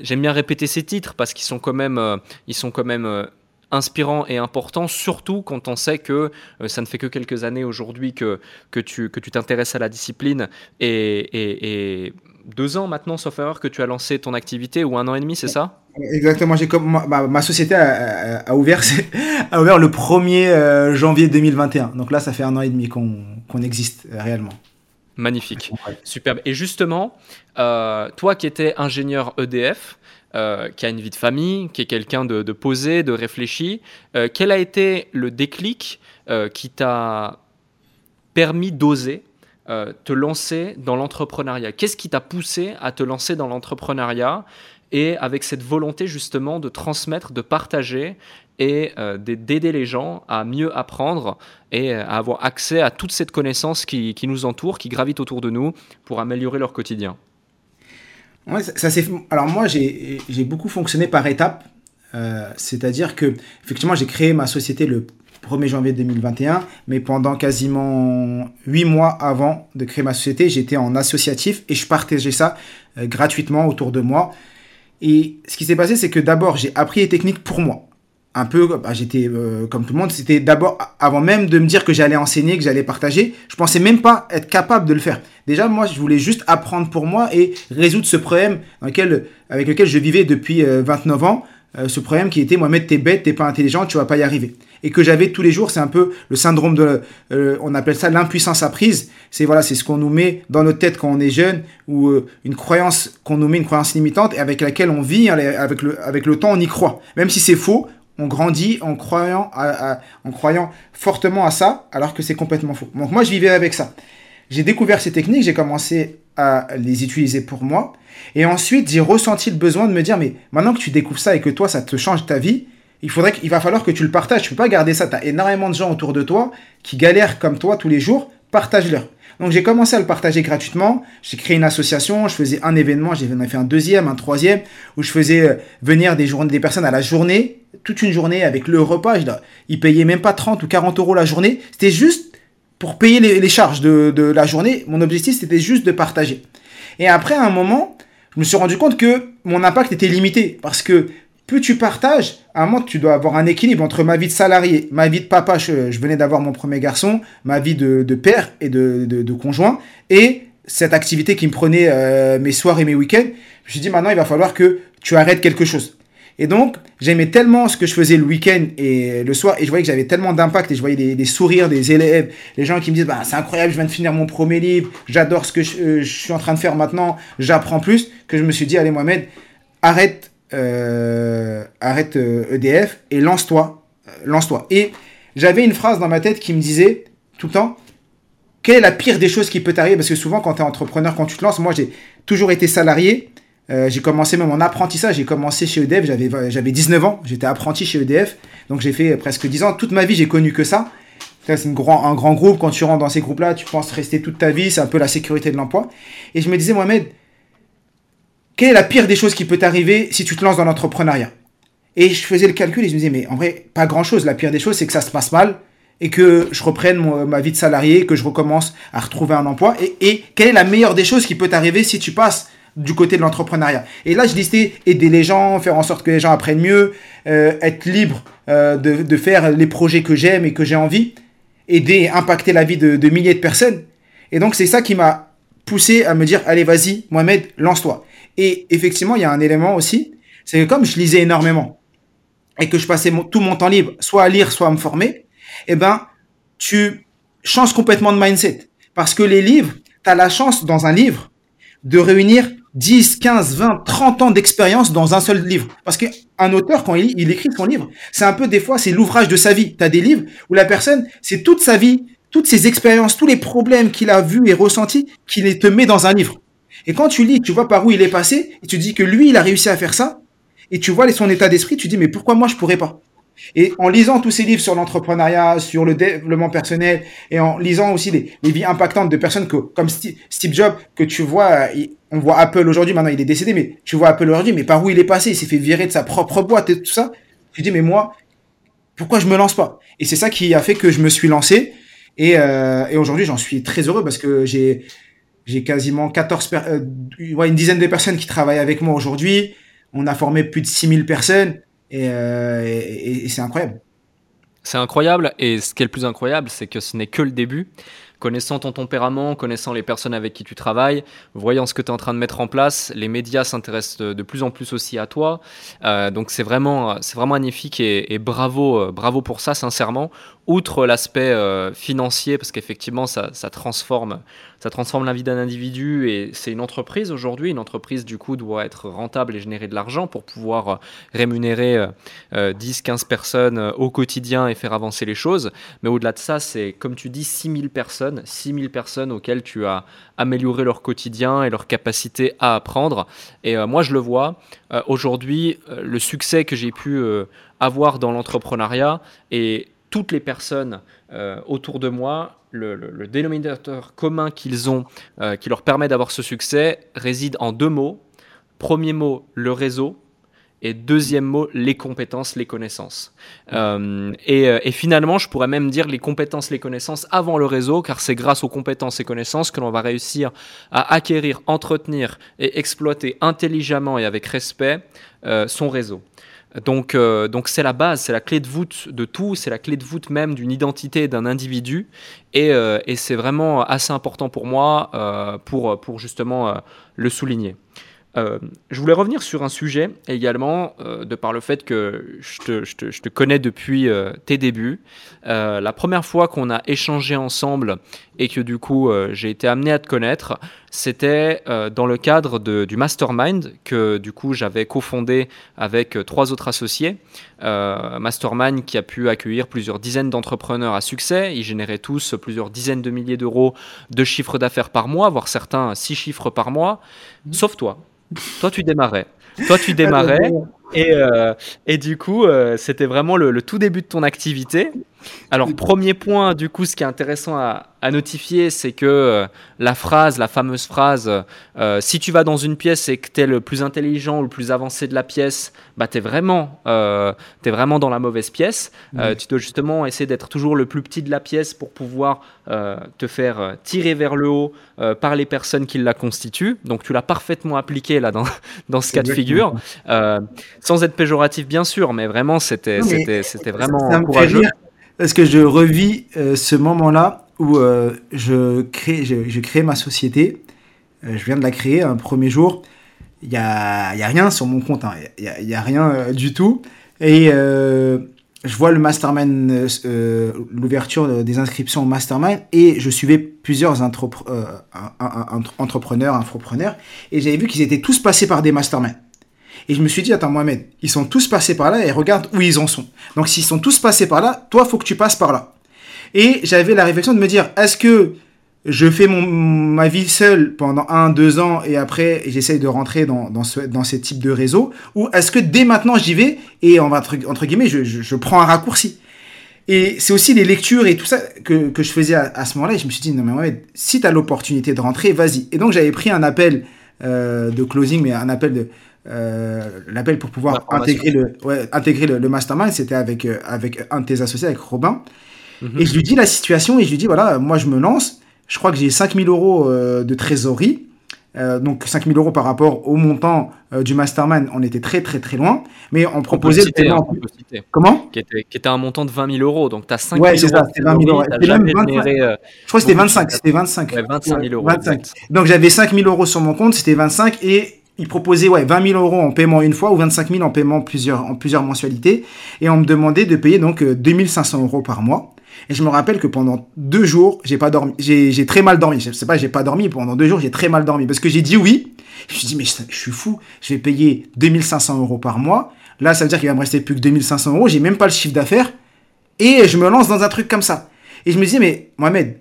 J'aime bien répéter ces titres parce qu'ils sont quand même, ils sont quand même inspirant et important, surtout quand on sait que euh, ça ne fait que quelques années aujourd'hui que, que tu que tu t'intéresses à la discipline et, deux ans maintenant, sauf erreur, que tu as lancé ton activité ou un an et demi, c'est ça? Exactement. J'ai comme ma, société a, ouvert a ouvert le 1er euh, janvier 2021. Donc là, ça fait un an et demi qu'on existe euh, réellement. Magnifique, superbe. Et justement, toi qui étais ingénieur EDF, euh, qui a une vie de famille, qui est quelqu'un de, posé, de réfléchi. Euh, quel a été le déclic euh, qui t'a permis d'oser te lancer dans l'entrepreneuriat? Qu'est-ce qui t'a poussé à te lancer dans l'entrepreneuriat? Et avec cette volonté justement de transmettre, de partager et d'aider les gens à mieux apprendre et à avoir accès à toute cette connaissance qui, qui nous entoure, qui gravite autour de nous pour améliorer leur quotidien ça, ça Alors moi, j'ai beaucoup fonctionné par étapes. Euh, c'est-à-dire que, effectivement, j'ai créé ma société le 1er janvier 2021, mais pendant quasiment 8 mois avant de créer ma société, j'étais en associatif et je partageais ça euh, gratuitement autour de moi. Et ce qui s'est passé, c'est que d'abord, j'ai appris les techniques pour moi un peu, bah, j'étais euh, comme tout le monde, c'était d'abord, avant même de me dire que j'allais enseigner, que j'allais partager, je pensais même pas être capable de le faire. Déjà, moi, je voulais juste apprendre pour moi et résoudre ce problème dans lequel, avec lequel je vivais depuis 29 euh, ans, euh, ce problème qui était, Mohamed, t'es bête, t'es pas intelligent, tu vas pas y arriver. Et que j'avais tous les jours, c'est un peu le syndrome de, on appelle ça l'impuissance apprise. C'est voilà, c'est ce qu'on nous met dans notre tête quand on est jeune, ou une croyance qu'on nous met, une croyance limitante, et avec laquelle on vit, hein, avec le, avec le temps, on y croit. Même si c'est faux, on grandit en croyant, en croyant fortement à ça, alors que c'est complètement faux. Donc moi, je vivais avec ça. J'ai découvert ces techniques, j'ai commencé à les utiliser pour moi. Et ensuite, j'ai ressenti le besoin de me dire, mais maintenant que tu découvres ça et que toi, ça te change ta vie, il faudrait qu'il va falloir que tu le partages. Tu peux pas garder ça. Tu as énormément de gens autour de toi qui galèrent comme toi tous les jours. Partage-leur. Donc j'ai commencé à le partager gratuitement. J'ai créé une association, je faisais un événement, j'ai fait un deuxième, un troisième, où je faisais euh, venir des, personnes à la journée, toute une journée avec le repas. Ils payaient même pas 30 ou 40 euros la journée. C'était juste pour payer les, charges de, de, la journée. Mon objectif, c'était juste de partager. Et après, à un moment, je me suis rendu compte que mon impact était limité. Parce que plus tu partages, à un moment, tu dois avoir un équilibre entre ma vie de salarié, ma vie de papa, je, venais d'avoir mon premier garçon, ma vie de, père et de, conjoint, et cette activité qui me prenait euh, mes soirs et mes week-ends. Je me suis dit, maintenant, il va falloir que tu arrêtes quelque chose. Et donc, j'aimais tellement ce que je faisais le week-end et le soir, et je voyais que j'avais tellement d'impact, et je voyais des, sourires des élèves, les gens qui me disent, bah, c'est incroyable, je viens de finir mon premier livre, j'adore ce que je, euh, je, suis en train de faire maintenant, j'apprends plus, que je me suis dit, allez Mohamed, arrête euh, arrête EDF euh, e et lance-toi, euh, lance-toi. Et j'avais une phrase dans ma tête qui me disait tout le temps, quelle est la pire des choses qui peut t'arriver? Parce que souvent, quand tu es entrepreneur, quand tu te lances, moi j'ai toujours été salarié. j'ai commencé même mon apprentissage, j'ai commencé chez EDF, j'avais, j'avais 19 ans, j'étais apprenti chez EDF, donc j'ai fait presque 10 ans. Toute ma vie, j'ai connu que ça. C'est grand, un grand groupe, quand tu rentres dans ces groupes-là, tu penses rester toute ta vie, c'est un peu la sécurité de l'emploi. Et je me disais, Mohamed, quelle est la pire des choses qui peut t'arriver si tu te lances dans l'entrepreneuriat? Et je faisais le calcul et je me disais, mais en vrai, pas grand-chose. La pire des choses, c'est que ça se passe mal et que je reprenne ma vie de salarié, que je recommence à retrouver un emploi. Et, quelle est la meilleure des choses qui peut t'arriver si tu passes du côté de l'entrepreneuriat? Et là, je listais aider les gens, faire en sorte que les gens apprennent mieux, euh, être libre euh, de, faire les projets que j'aime et que j'ai envie, aider, impacter la vie de, de milliers de personnes. Et donc, c'est ça qui m'a poussé à me dire, allez, vas-y, Mohamed, lance-toi. Et effectivement, il y a un élément aussi, c'est que comme je lisais énormément et que je passais tout mon temps libre, soit à lire, soit à me former, eh ben, tu changes complètement de mindset. Parce que les livres, tu as la chance dans un livre de réunir 10, 15, 20, 30 ans d'expérience dans un seul livre. Parce que un auteur, quand il, il écrit son livre, c'est un peu des fois, c'est l'ouvrage de sa vie. Tu as des livres où la personne, c'est toute sa vie, toutes ses expériences, tous les problèmes qu'il a vus et ressentis, qu'il te met dans un livre. Et quand tu lis, tu vois par où il est passé, et tu dis que lui, il a réussi à faire ça, et tu vois son état d'esprit, tu dis, mais pourquoi moi, je pourrais pas? Et en lisant tous ces livres sur l'entrepreneuriat, sur le développement personnel, et en lisant aussi les, vies impactantes de personnes que, comme Steve, Jobs, que tu vois, on voit Apple aujourd'hui, maintenant il est décédé, mais tu vois Apple aujourd'hui, mais par où il est passé, il s'est fait virer de sa propre boîte et tout ça. Tu dis, mais moi, pourquoi je me lance pas? Et c'est ça qui a fait que je me suis lancé. Et, euh, et aujourd'hui, j'en suis très heureux parce que j'ai j'ai quasiment 14 euh, une dizaine de personnes qui travaillent avec moi aujourd'hui. On a formé plus de 6000 personnes euh, et, et, c'est incroyable. C'est incroyable et ce qui est le plus incroyable, c'est que ce n'est que le début connaissant ton tempérament, connaissant les personnes avec qui tu travailles, voyant ce que tu es en train de mettre en place, les médias s'intéressent de, plus en plus aussi à toi. Euh, donc c'est vraiment, c'est vraiment magnifique et, et, bravo, bravo pour ça, sincèrement outre l'aspect euh, financier, parce qu'effectivement, ça, transforme, ça transforme la vie d'un individu et c'est une entreprise aujourd'hui. Une entreprise, du coup, doit être rentable et générer de l'argent pour pouvoir euh, rémunérer 10, euh, 15 personnes au quotidien et faire avancer les choses. Mais au-delà de ça, c'est, comme tu dis, 6000 personnes, 6000 personnes auxquelles tu as amélioré leur quotidien et leur capacité à apprendre. Et moi, je le vois. aujourd'hui, le succès que j'ai pu avoir dans l'entrepreneuriat et toutes les personnes euh, autour de moi, le, dénominateur commun qu'ils ont, euh, qui leur permet d'avoir ce succès, réside en deux mots. Premier mot, le réseau. Et deuxième mot, les compétences, les connaissances. Euh, et, finalement, je pourrais même dire les compétences, les connaissances avant le réseau, car c'est grâce aux compétences et connaissances que l'on va réussir à acquérir, entretenir et exploiter intelligemment et avec respect son réseau. Donc, euh, donc c'est la base, c'est la clé de voûte de tout, c'est la clé de voûte même d'une identité d'un individu, et, euh, c'est vraiment assez important pour moi euh, pour, pour justement le souligner. Je voulais revenir sur un sujet également, de par le fait que je te, je te, je te connais depuis tes débuts. la première fois qu'on a échangé ensemble et que du coup j'ai été amené à te connaître, c'était dans le cadre de, du mastermind que du coup j'avais cofondé avec trois autres associés. mastermind qui a pu accueillir plusieurs dizaines d'entrepreneurs à succès. Ils généraient tous plusieurs dizaines de milliers d'euros de chiffre d'affaires par mois, voire certains six chiffres par mois, sauf toi. Toi, tu démarrais. Toi, tu démarrais. Et, euh, et du coup, euh, c'était vraiment le, tout début de ton activité. Alors, premier point, du coup, ce qui est intéressant à, à notifier, c'est que euh, la phrase, la fameuse phrase, euh, si tu vas dans une pièce et que tu es le plus intelligent ou le plus avancé de la pièce, bah, tu es, vraiment, euh, es vraiment dans la mauvaise pièce. tu dois justement essayer d'être toujours le plus petit de la pièce pour pouvoir te faire tirer vers le haut par les personnes qui la constituent. Donc tu l'as parfaitement appliqué là dans, dans ce cas de figure, sans être péjoratif bien sûr, mais vraiment c'était vraiment encourageant. Parce que je revis ce moment-là où euh, je, crée, je, crée ma société. Euh, je viens de la créer un premier jour. Il n'y a, y a rien sur mon compte. Hein. Il n'y a, y a, rien euh, du tout. Et je vois le mastermind, l'ouverture des inscriptions au mastermind. Et je suivais plusieurs entrepreneurs, infopreneurs. Et j'avais vu qu'ils étaient tous passés par des masterminds. Et je me suis dit, attends, Mohamed, ils sont tous passés par là et regarde où ils en sont. Donc, s'ils sont tous passés par là, toi, faut que tu passes par là. Et j'avais la réflexion de me dire, est-ce que je fais mon, ma vie seule pendant un, deux ans et après j'essaye de rentrer dans, dans, ce, dans ces types de réseaux? Ou est-ce que dès maintenant j'y vais et on va, entre, guillemets, je, je, prends un raccourci? Et c'est aussi les lectures et tout ça que, que je faisais à, ce moment-là. Et je me suis dit, non mais ouais, si tu as l'opportunité de rentrer, vas-y. Et donc j'avais pris un appel euh, de closing, mais un appel de... Euh, l'appel pour pouvoir intégrer le, ouais, intégrer le, le mastermind, c'était avec, euh, avec un de tes associés, avec Robin. Mhm. Et je lui dis la situation et je lui dis voilà, moi je me lance. Je crois que j'ai 5000 euros euh, de trésorerie. Euh, donc 5000 euros par rapport au montant euh, du mastermind, on était très très très loin, mais on proposait paiement. Hein, Comment? Qui était, qui était, un montant de 20 000 euros, donc tu as 5 ouais, 000 euros. c'était 20 000 euros. je crois que c'était 25, c'était 25. Ouais, 25 000 euros. 25. Donc j'avais 5 000 euros sur mon compte, c'était 25 et il proposait ouais, 20 000 euros en paiement une fois ou 25 000 en paiement plusieurs, en plusieurs mensualités et on me demandait de payer donc 2500 euros par mois. Et je me rappelle que pendant deux jours, j'ai pas dormi. J'ai très mal dormi. Je sais pas, j'ai pas dormi. Pendant deux jours, j'ai très mal dormi. Parce que j'ai dit oui. Je me suis dit, mais je, suis fou. Je vais payer 2500 euros par mois. Là, ça veut dire qu'il va me rester plus que 2500 euros. J'ai même pas le chiffre d'affaires. Et je me lance dans un truc comme ça. Et je me disais, mais Mohamed,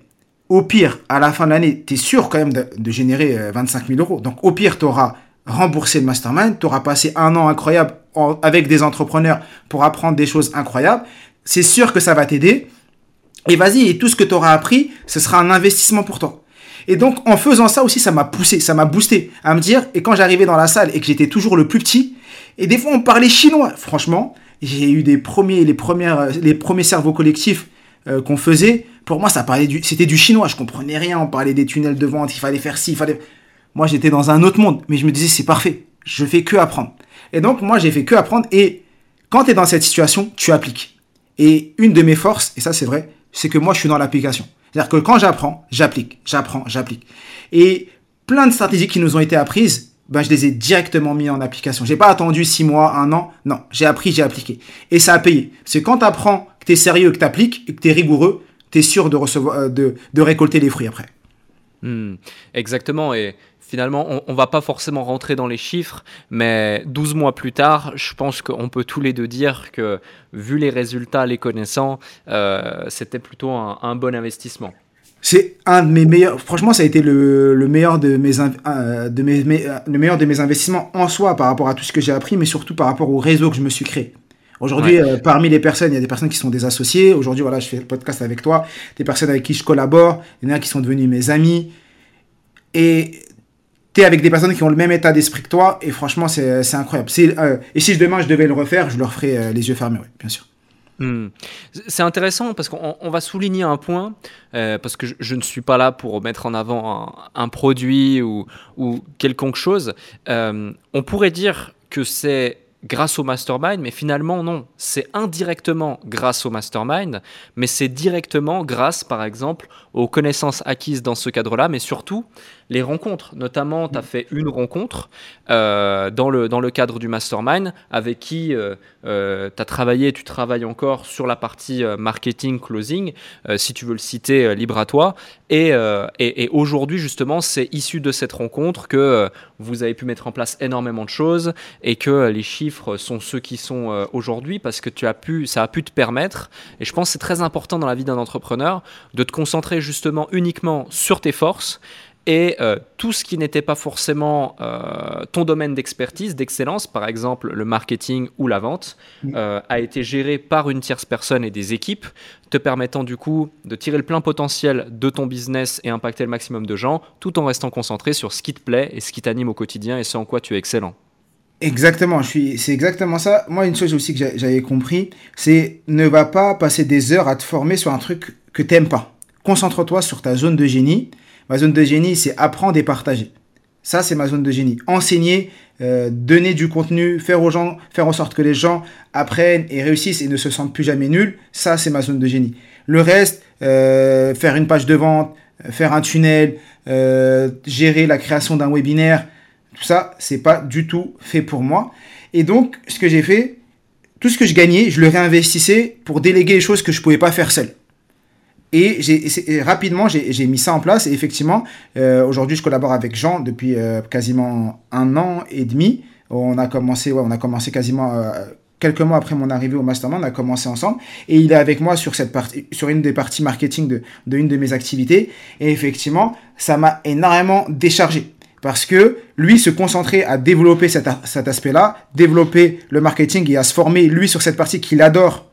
au pire, à la fin de l'année, tu es sûr quand même de, générer 25 euh, 000 euros. Donc, au pire, tu auras remboursé le mastermind, tu auras passé un an incroyable avec des entrepreneurs pour apprendre des choses incroyables. C'est sûr que ça va t'aider. Et vas-y, et tout ce que tu auras appris, ce sera un investissement pour toi. Et donc, en faisant ça aussi, ça m'a poussé, ça m'a boosté à me dire, et quand j'arrivais dans la salle et que j'étais toujours le plus petit, et des fois on parlait chinois, franchement, j'ai eu des premiers, les premières, les premiers cerveaux collectifs euh, qu'on faisait. Pour moi, ça parlait du, c'était du chinois, je comprenais rien, on parlait des tunnels de vente, il fallait faire ci, il fallait. Moi, j'étais dans un autre monde, mais je me disais, c'est parfait, je fais que apprendre. Et donc, moi, j'ai fait que apprendre, et quand tu es dans cette situation, tu appliques. Et une de mes forces, et ça c'est vrai, c'est que moi, je suis dans l'application. C'est-à-dire que quand j'apprends, j'applique, j'apprends, j'applique. Et plein de stratégies qui nous ont été apprises, ben, je les ai directement mis en application. J'ai pas attendu six mois, un an. Non, j'ai appris, j'ai appliqué. Et ça a payé. Parce que quand tu apprends, que tu es sérieux, que tu appliques et que tu es rigoureux, tu es sûr de, recevoir, euh, de, de récolter les fruits après. Hmm, exactement. Et finalement, on, ne va pas forcément rentrer dans les chiffres, mais 12 mois plus tard, je pense qu'on peut tous les deux dire que, vu les résultats, les connaissants, euh, c'était plutôt un, bon investissement. C'est un de mes meilleurs. Franchement, ça a été le, meilleur de mes, euh, de mes, le meilleur de mes investissements en soi par rapport à tout ce que j'ai appris, mais surtout par rapport au réseau que je me suis créé. Aujourd'hui, euh, parmi les personnes, il y a des personnes qui sont des associés. Aujourd'hui, voilà, je fais le podcast avec toi. Des personnes avec qui je collabore. Il y en a qui sont devenus mes amis. Et tu es avec des personnes qui ont le même état d'esprit que toi, et franchement, c'est incroyable. Euh, et si demain je devais le refaire, je le referais euh, les yeux fermés, oui, bien sûr. Hmm. C'est intéressant parce qu'on va souligner un point, euh, parce que je, ne suis pas là pour mettre en avant un, produit ou, ou, quelconque chose. on pourrait dire que c'est grâce au mastermind, mais finalement non, c'est indirectement grâce au mastermind, mais c'est directement grâce par exemple aux connaissances acquises dans ce cadre-là, mais surtout les rencontres. Notamment, tu as fait une rencontre euh, dans, le, dans le cadre du mastermind avec qui euh, euh, tu as travaillé, tu travailles encore sur la partie marketing, closing, si tu veux le citer, libre à toi. Et, et, et aujourd'hui, justement, c'est issu de cette rencontre que vous avez pu mettre en place énormément de choses et que les chiffres sont ceux qui sont aujourd'hui parce que tu as pu, ça a pu te permettre, et je pense que c'est très important dans la vie d'un entrepreneur, de te concentrer justement uniquement sur tes forces et euh, tout ce qui n'était pas forcément euh, ton domaine d'expertise, d'excellence, par exemple le marketing ou la vente, euh, a été géré par une tierce personne et des équipes, te permettant du coup de tirer le plein potentiel de ton business et impacter le maximum de gens, tout en restant concentré sur ce qui te plaît et ce qui t'anime au quotidien et ce en quoi tu es excellent. Exactement, c'est exactement ça. Moi, une chose aussi que j'avais compris, c'est ne va pas passer des heures à te former sur un truc que tu n'aimes pas. Concentre-toi sur ta zone de génie Ma zone de génie, c'est apprendre et partager. Ça, c'est ma zone de génie. Enseigner, euh, donner du contenu, faire aux gens, faire en sorte que les gens apprennent et réussissent et ne se sentent plus jamais nuls. Ça, c'est ma zone de génie. Le reste, euh, faire une page de vente, euh, faire un tunnel, gérer la création d'un webinaire, tout ça, c'est pas du tout fait pour moi. Et donc, ce que j'ai fait, tout ce que je gagnais, je le réinvestissais pour déléguer les choses que je pouvais pas faire seul. Et, rapidement, j'ai mis ça en place. Et effectivement, euh, aujourd'hui, je collabore avec Jean depuis euh, quasiment un an et demi. On a commencé, ouais, on a commencé quasiment euh, quelques mois après mon arrivée au mastermind. On a commencé ensemble. Et il est avec moi sur, cette partie, sur une des parties marketing de, de une de mes activités. Et effectivement, ça m'a énormément déchargé parce que lui se concentrait à développer cet, cet aspect-là, développer le marketing et à se former lui sur cette partie qu'il adore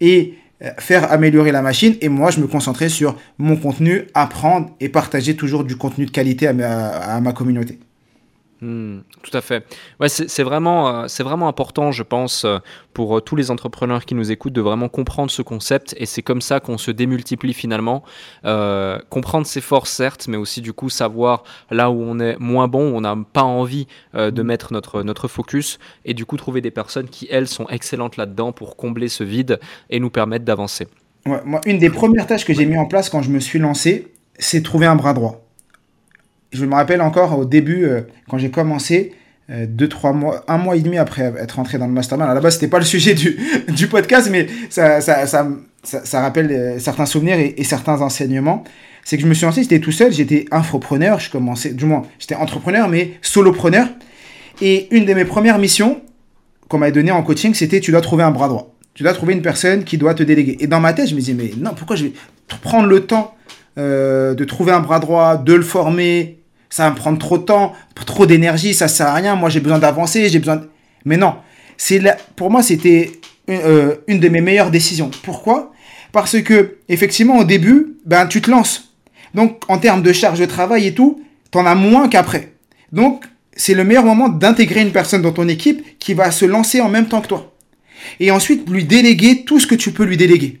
et faire améliorer la machine et moi je me concentrais sur mon contenu, apprendre et partager toujours du contenu de qualité à ma communauté. Hmm, tout à fait. Ouais, c'est vraiment, euh, c'est vraiment important, je pense, euh, pour euh, tous les entrepreneurs qui nous écoutent, de vraiment comprendre ce concept. Et c'est comme ça qu'on se démultiplie finalement. comprendre ses forces, certes, mais aussi du coup savoir là où on est moins bon, où on n'a pas envie de mettre notre, notre focus. Et du coup trouver des personnes qui, elles, sont excellentes là-dedans pour combler ce vide et nous permettre d'avancer. Ouais, moi, une des premières tâches que j'ai mis en place quand je me suis lancé, c'est trouver un bras droit je me rappelle encore au début, euh, quand j'ai commencé, euh, deux, trois mois, un mois et demi après être rentré dans le mastermind. La base, c'était pas le sujet du, du podcast, mais ça, ça, ça, ça, rappelle euh, certains souvenirs et, certains enseignements. C'est que je me suis lancé, j'étais tout seul, j'étais infopreneur, je commençais, du moins, j'étais entrepreneur, mais solopreneur. Et une de mes premières missions, qu'on m'a donné en coaching, c'était tu dois trouver un bras droit. Tu dois trouver une personne qui doit te déléguer. Et dans ma tête, je me disais, mais non, pourquoi je vais prendre le temps de trouver un bras droit, de le former Ça va me prendre trop de temps, trop d'énergie, ça sert à rien. Moi, j'ai besoin d'avancer, j'ai besoin. Mais non, c'est pour moi, c'était euh, une de mes meilleures décisions. Pourquoi? Parce que, effectivement, au début, ben, tu te lances. Donc, en termes de charge de travail et tout, tu en as moins qu'après. Donc, c'est le meilleur moment d'intégrer une personne dans ton équipe qui va se lancer en même temps que toi. Et ensuite, lui déléguer tout ce que tu peux lui déléguer.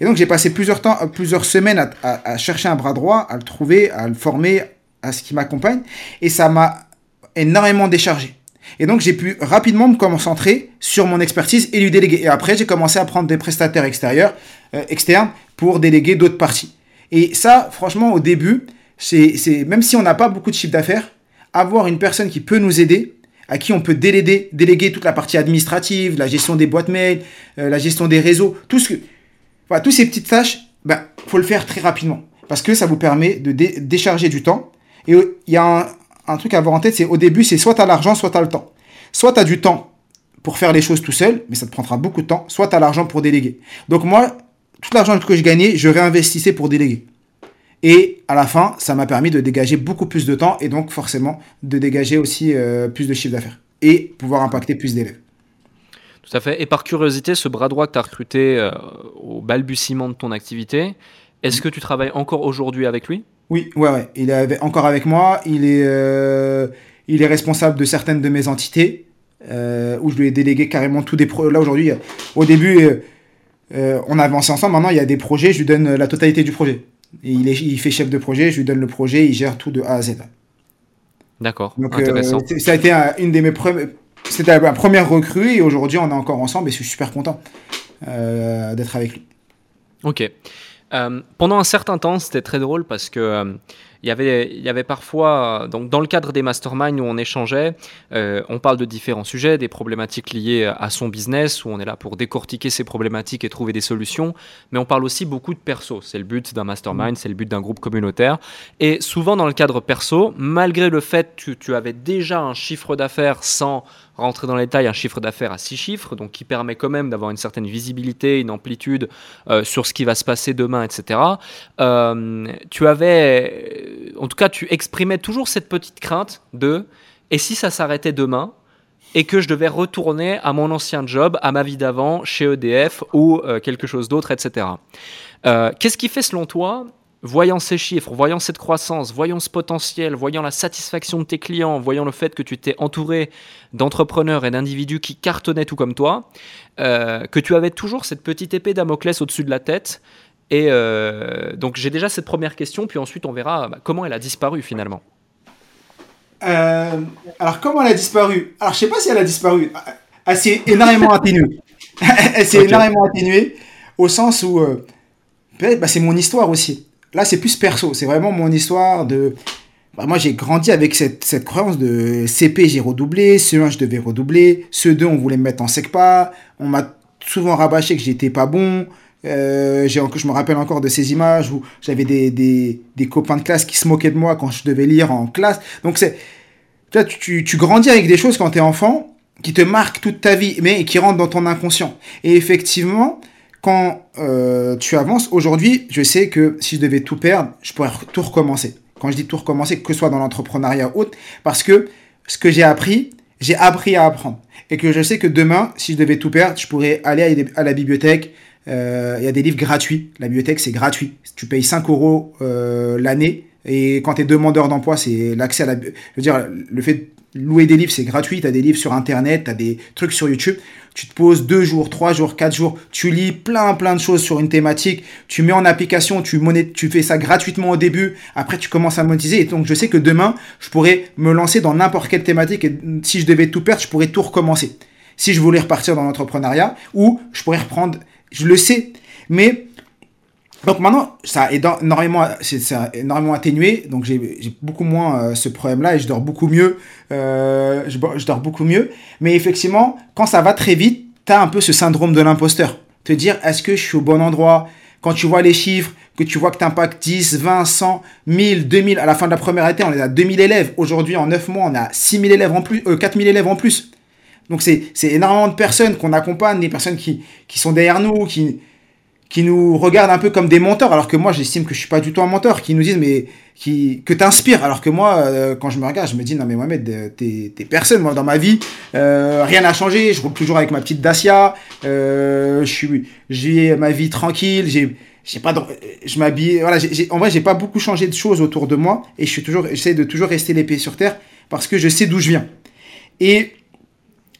Et donc, j'ai passé plusieurs, temps, plusieurs semaines à, chercher un bras droit, à le trouver, à le former, à ce qui m'accompagne. Et ça m'a énormément déchargé. Et donc, j'ai pu rapidement me concentrer sur mon expertise et lui déléguer. Et après, j'ai commencé à prendre des prestataires extérieurs, euh, externes pour déléguer d'autres parties. Et ça, franchement, au début, c'est même si on n'a pas beaucoup de chiffre d'affaires, avoir une personne qui peut nous aider, à qui on peut déléguer, déléguer toute la partie administrative, la gestion des boîtes mail, euh, la gestion des réseaux, tout ce que, voilà, tous ces petites tâches, ben, faut le faire très rapidement parce que ça vous permet de décharger du temps. Et il y a un, un, truc à avoir en tête, c'est au début, c'est soit tu as l'argent, soit tu as le temps. Soit tu as du temps pour faire les choses tout seul, mais ça te prendra beaucoup de temps, soit tu as l'argent pour déléguer. Donc moi, tout l'argent que je gagnais, je réinvestissais pour déléguer. Et à la fin, ça m'a permis de dégager beaucoup plus de temps et donc forcément de dégager aussi euh, plus de chiffre d'affaires et pouvoir impacter plus d'élèves. Tout à fait. Et par curiosité, ce bras droit que tu as recruté euh, au balbutiement de ton activité, est-ce que tu travailles encore aujourd'hui avec lui? Oui, ouais, ouais. Il est encore avec moi. Il est, euh, il est responsable de certaines de mes entités où je lui ai délégué carrément tous des projets. Là aujourd'hui, au début, on avançait ensemble. Maintenant, il y a des projets. Je lui donne la totalité du projet il, est, il fait chef de projet, je lui donne le projet, il gère tout de A à Z. D'accord. Donc, euh, ça a été une des mes premières. C'était ma première recrue et aujourd'hui on est encore ensemble et je suis super content euh, d'être avec lui. Ok. Euh, pendant un certain temps, c'était très drôle parce que il y avait, il y avait parfois, donc dans le cadre des masterminds où on échangeait, euh, on parle de différents sujets, des problématiques liées à son business, où on est là pour décortiquer ces problématiques et trouver des solutions, mais on parle aussi beaucoup de perso. C'est le but d'un mastermind, c'est le but d'un groupe communautaire. Et souvent dans le cadre perso, malgré le fait que tu avais déjà un chiffre d'affaires sans rentrer dans les détails, un chiffre d'affaires à six chiffres, donc qui permet quand même d'avoir une certaine visibilité, une amplitude euh, sur ce qui va se passer demain, etc. Euh, tu avais, en tout cas, tu exprimais toujours cette petite crainte de et si ça s'arrêtait demain et que je devais retourner à mon ancien job, à ma vie d'avant, chez EDF ou euh, quelque chose d'autre, etc. Qu'est-ce qui fait selon toi voyant ces chiffres, voyant cette croissance, voyant ce potentiel, voyant la satisfaction de tes clients, voyant le fait que tu t'es entouré d'entrepreneurs et d'individus qui cartonnaient tout comme toi, euh, que tu avais toujours cette petite épée Damoclès au-dessus de la tête. Et euh, donc j'ai déjà cette première question, puis ensuite on verra bah, comment elle a disparu finalement. Euh, alors comment elle a disparu? Alors je sais pas si elle a disparu. Elle s'est énormément atténuée. elle s'est énormément atténuée au sens où bah, c'est mon histoire aussi. Là, c'est plus perso. C'est vraiment mon histoire de. Bah, moi, j'ai grandi avec cette, cette croyance de CP, j'ai redoublé. CE1, je devais redoubler. CE2, on voulait me mettre en SECPA. On m'a souvent rabâché que j'étais pas bon. Euh, je me rappelle encore de ces images où j'avais des, des, des, copains de classe qui se moquaient de moi quand je devais lire en classe. Donc, c'est. Tu, tu, tu grandis avec des choses quand tu es enfant qui te marquent toute ta vie, mais qui rentrent dans ton inconscient. Et effectivement, quand euh, tu avances, aujourd'hui, je sais que si je devais tout perdre, je pourrais tout recommencer. Quand je dis tout recommencer, que ce soit dans l'entrepreneuriat ou autre, parce que ce que j'ai appris, j'ai appris à apprendre. Et que je sais que demain, si je devais tout perdre, je pourrais aller à la bibliothèque. Euh, il y a des livres gratuits. La bibliothèque, c'est gratuit. Tu payes 5 euros euh, l'année. Et quand tu es demandeur d'emploi, c'est l'accès à la... Je veux dire, le fait louer des livres, c'est gratuit. Tu as des livres sur Internet, tu as des trucs sur YouTube. Tu te poses deux jours, trois jours, quatre jours. Tu lis plein, plein de choses sur une thématique. Tu mets en application, tu, tu fais ça gratuitement au début. Après, tu commences à monétiser. Et donc, je sais que demain, je pourrais me lancer dans n'importe quelle thématique. Et si je devais tout perdre, je pourrais tout recommencer. Si je voulais repartir dans l'entrepreneuriat, ou je pourrais reprendre, je le sais. Mais donc maintenant, ça a énormément, c'est énormément atténué, donc j'ai beaucoup moins euh, ce problème-là et je dors beaucoup mieux. Euh, je, dors beaucoup mieux. Mais effectivement, quand ça va très vite, tu as un peu ce syndrome de l'imposteur. Te dire, est-ce que je suis au bon endroit? Quand tu vois les chiffres, que tu vois que tu impactes 10, 20, 100, 1000, 2000, à la fin de la première année, on est à 2000 élèves. Aujourd'hui, en 9 mois, on a 6000 élèves en plus, euh, 4000 élèves en plus. Donc c'est énormément de personnes qu'on accompagne, des personnes qui, qui sont derrière nous, qui, qui nous regardent un peu comme des menteurs, alors que moi j'estime que je suis pas du tout un menteur, qui nous disent mais qui que t'inspires, alors que moi euh, quand je me regarde je me dis non mais Mohamed euh, t'es personne, moi dans ma vie euh, rien n'a changé, je roule toujours avec ma petite Dacia, je suis j'ai ma vie tranquille, j'ai j'ai pas je m'habille. Voilà en vrai j'ai pas beaucoup changé de choses autour de moi. Et je suis toujours j'essaie de toujours rester les pieds sur terre parce que je sais d'où je viens. Et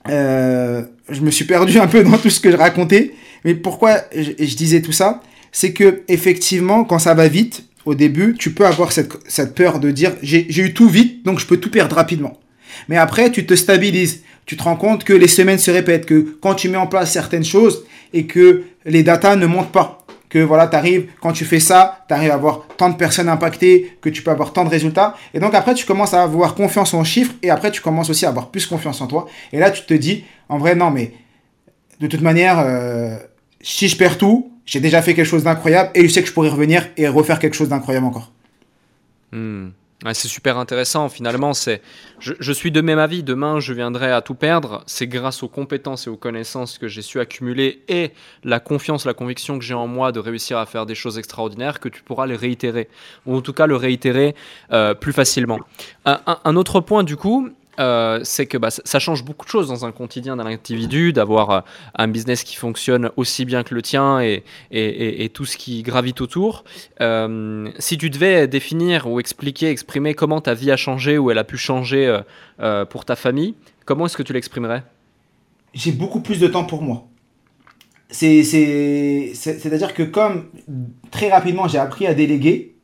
je me suis perdu un peu dans tout ce que je racontais mais pourquoi je, disais tout ça C'est que effectivement, quand ça va vite, au début, tu peux avoir cette, cette peur de dire j'ai eu tout vite, donc je peux tout perdre rapidement. Mais après, tu te stabilises. Tu te rends compte que les semaines se répètent, que quand tu mets en place certaines choses et que les datas ne montent pas, que voilà, tu arrives, quand tu fais ça, tu arrives à avoir tant de personnes impactées, que tu peux avoir tant de résultats. Et donc après, tu commences à avoir confiance en chiffres et après, tu commences aussi à avoir plus confiance en toi. Et là, tu te dis, en vrai, non, mais de toute manière, euh, si je perds tout, j'ai déjà fait quelque chose d'incroyable et je sais que je pourrais revenir et refaire quelque chose d'incroyable encore. Hmm. c'est super intéressant finalement. C'est, je, suis de même avis. Demain, je viendrai à tout perdre. C'est grâce aux compétences et aux connaissances que j'ai su accumuler et la confiance, la conviction que j'ai en moi de réussir à faire des choses extraordinaires que tu pourras les réitérer ou en tout cas le réitérer euh, plus facilement. un, autre point du coup, euh, c'est que bah, ça change beaucoup de choses dans un quotidien d'un individu, d'avoir euh, un business qui fonctionne aussi bien que le tien et, tout ce qui gravite autour. Euh, si tu devais définir ou expliquer, exprimer comment ta vie a changé ou elle a pu changer pour ta famille, comment est-ce que tu l'exprimerais? J'ai beaucoup plus de temps pour moi. C'est-à-dire que comme très rapidement j'ai appris à déléguer,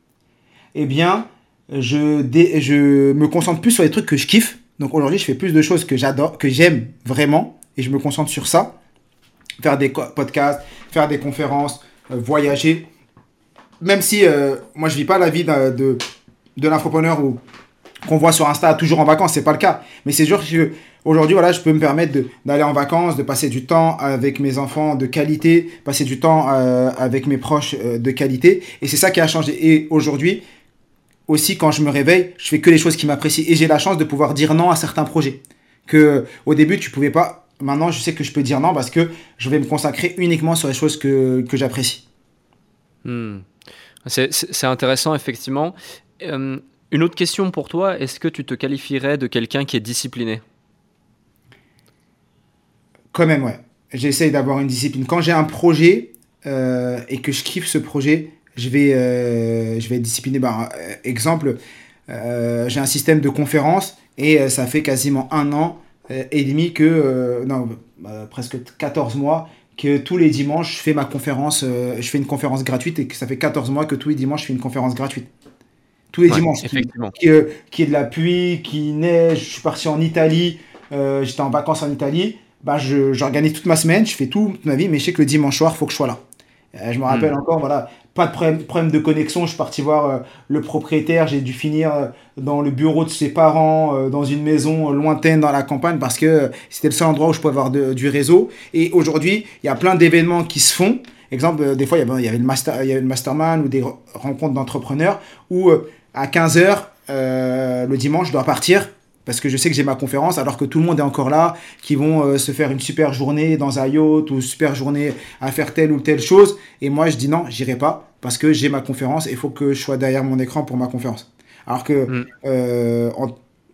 eh bien, je, je me concentre plus sur les trucs que je kiffe donc aujourd'hui, je fais plus de choses que j'adore, que j'aime vraiment, et je me concentre sur ça. Faire des podcasts, faire des conférences, euh, voyager. Même si euh, moi, je vis pas la vie de, de, de l'infopreneur ou qu'on voit sur Insta toujours en vacances, c'est pas le cas. Mais c'est sûr que aujourd'hui, voilà, je peux me permettre d'aller en vacances, de passer du temps avec mes enfants de qualité, passer du temps euh, avec mes proches de qualité. Et c'est ça qui a changé. Et aujourd'hui, aussi quand je me réveille, je fais que les choses qui m'apprécient et j'ai la chance de pouvoir dire non à certains projets que au début tu pouvais pas. Maintenant, je sais que je peux dire non parce que je vais me consacrer uniquement sur les choses que, que j'apprécie. Hmm. C'est intéressant, effectivement. Euh, une autre question pour toi, est-ce que tu te qualifierais de quelqu'un qui est discipliné? Quand même, ouais. J'essaye d'avoir une discipline. Quand j'ai un projet euh, et que je kiffe ce projet, je vais, euh, je vais être discipliné. Bah, euh, exemple, euh, j'ai un système de conférence et ça fait quasiment un an et demi que, non, bah, presque 14 mois que tous les dimanches, je fais ma conférence, je fais une conférence gratuite et que ça fait 14 mois que tous les dimanches, je fais une conférence gratuite. Tous les dimanches. Effectivement. Qui, qui, est de la pluie, qui neige, je suis parti en Italie, j'étais en vacances en Italie, bah, j'organise toute ma semaine, je fais toute ma vie, mais je sais que le dimanche soir, il faut que je sois là. je me rappelle hmm. encore, voilà, pas de problème, de connexion. Je suis parti voir euh, le propriétaire. J'ai dû finir euh, dans le bureau de ses parents, euh, dans une maison lointaine dans la campagne, parce que c'était le seul endroit où je pouvais avoir du réseau. Et aujourd'hui, il y a plein d'événements qui se font. Exemple, des fois, il y avait, le, master, il y avait le mastermind ou des rencontres d'entrepreneurs où à 15h, le dimanche, je dois partir parce que je sais que j'ai ma conférence alors que tout le monde est encore là, qui vont euh, se faire une super journée dans un yacht ou une super journée à faire telle ou telle chose. Et moi, je dis non, j'irai pas parce que j'ai ma conférence et il faut que je sois derrière mon écran pour ma conférence. Alors que mm. euh,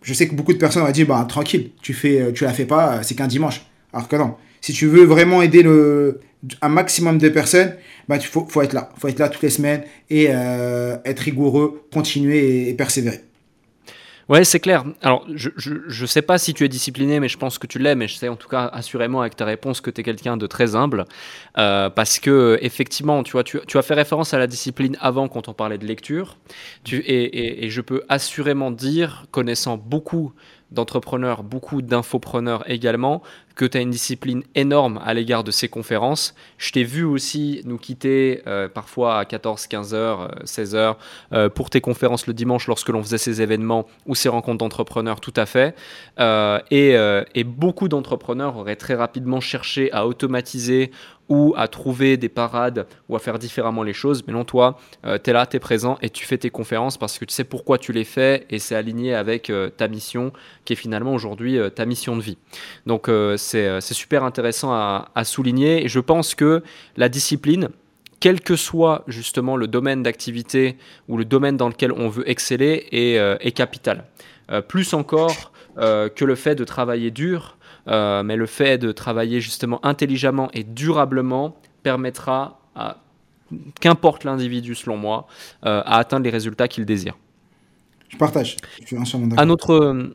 je sais que beaucoup de personnes ont dit bah tranquille, tu fais, euh, tu la fais pas, c'est qu'un dimanche. Alors que non, si tu veux vraiment aider le, un maximum de personnes, bah, il faut, faut être là. faut être là toutes les semaines et être rigoureux, continuer et persévérer. Ouais, c'est clair. Alors, je, je, sais pas si tu es discipliné, mais je pense que tu l'es, mais je sais en tout cas assurément avec ta réponse que tu es quelqu'un de très humble. Euh, parce que, effectivement, tu, vois, tu, as fait référence à la discipline avant quand on parlait de lecture. Tu, et, et je peux assurément dire, connaissant beaucoup d'entrepreneurs, beaucoup d'infopreneurs également, que tu as une discipline énorme à l'égard de ces conférences. Je t'ai vu aussi nous quitter euh, parfois à 14, 15 heures, 16 heures euh, pour tes conférences le dimanche lorsque l'on faisait ces événements ou ces rencontres d'entrepreneurs, tout à fait. Euh, et, beaucoup d'entrepreneurs auraient très rapidement cherché à automatiser ou à trouver des parades ou à faire différemment les choses. Mais non, toi, euh, tu es là, tu es présent et tu fais tes conférences parce que tu sais pourquoi tu les fais et c'est aligné avec euh, ta mission qui est finalement aujourd'hui euh, ta mission de vie. Donc c'est super intéressant à, souligner et je pense que la discipline, quel que soit justement le domaine d'activité ou le domaine dans lequel on veut exceller, est, est capital. plus encore que le fait de travailler dur, euh, mais le fait de travailler justement intelligemment et durablement permettra à qu'importe l'individu selon moi, euh, à atteindre les résultats qu'il désire. Je partage. Je suis entièrement d'accord. Un autre,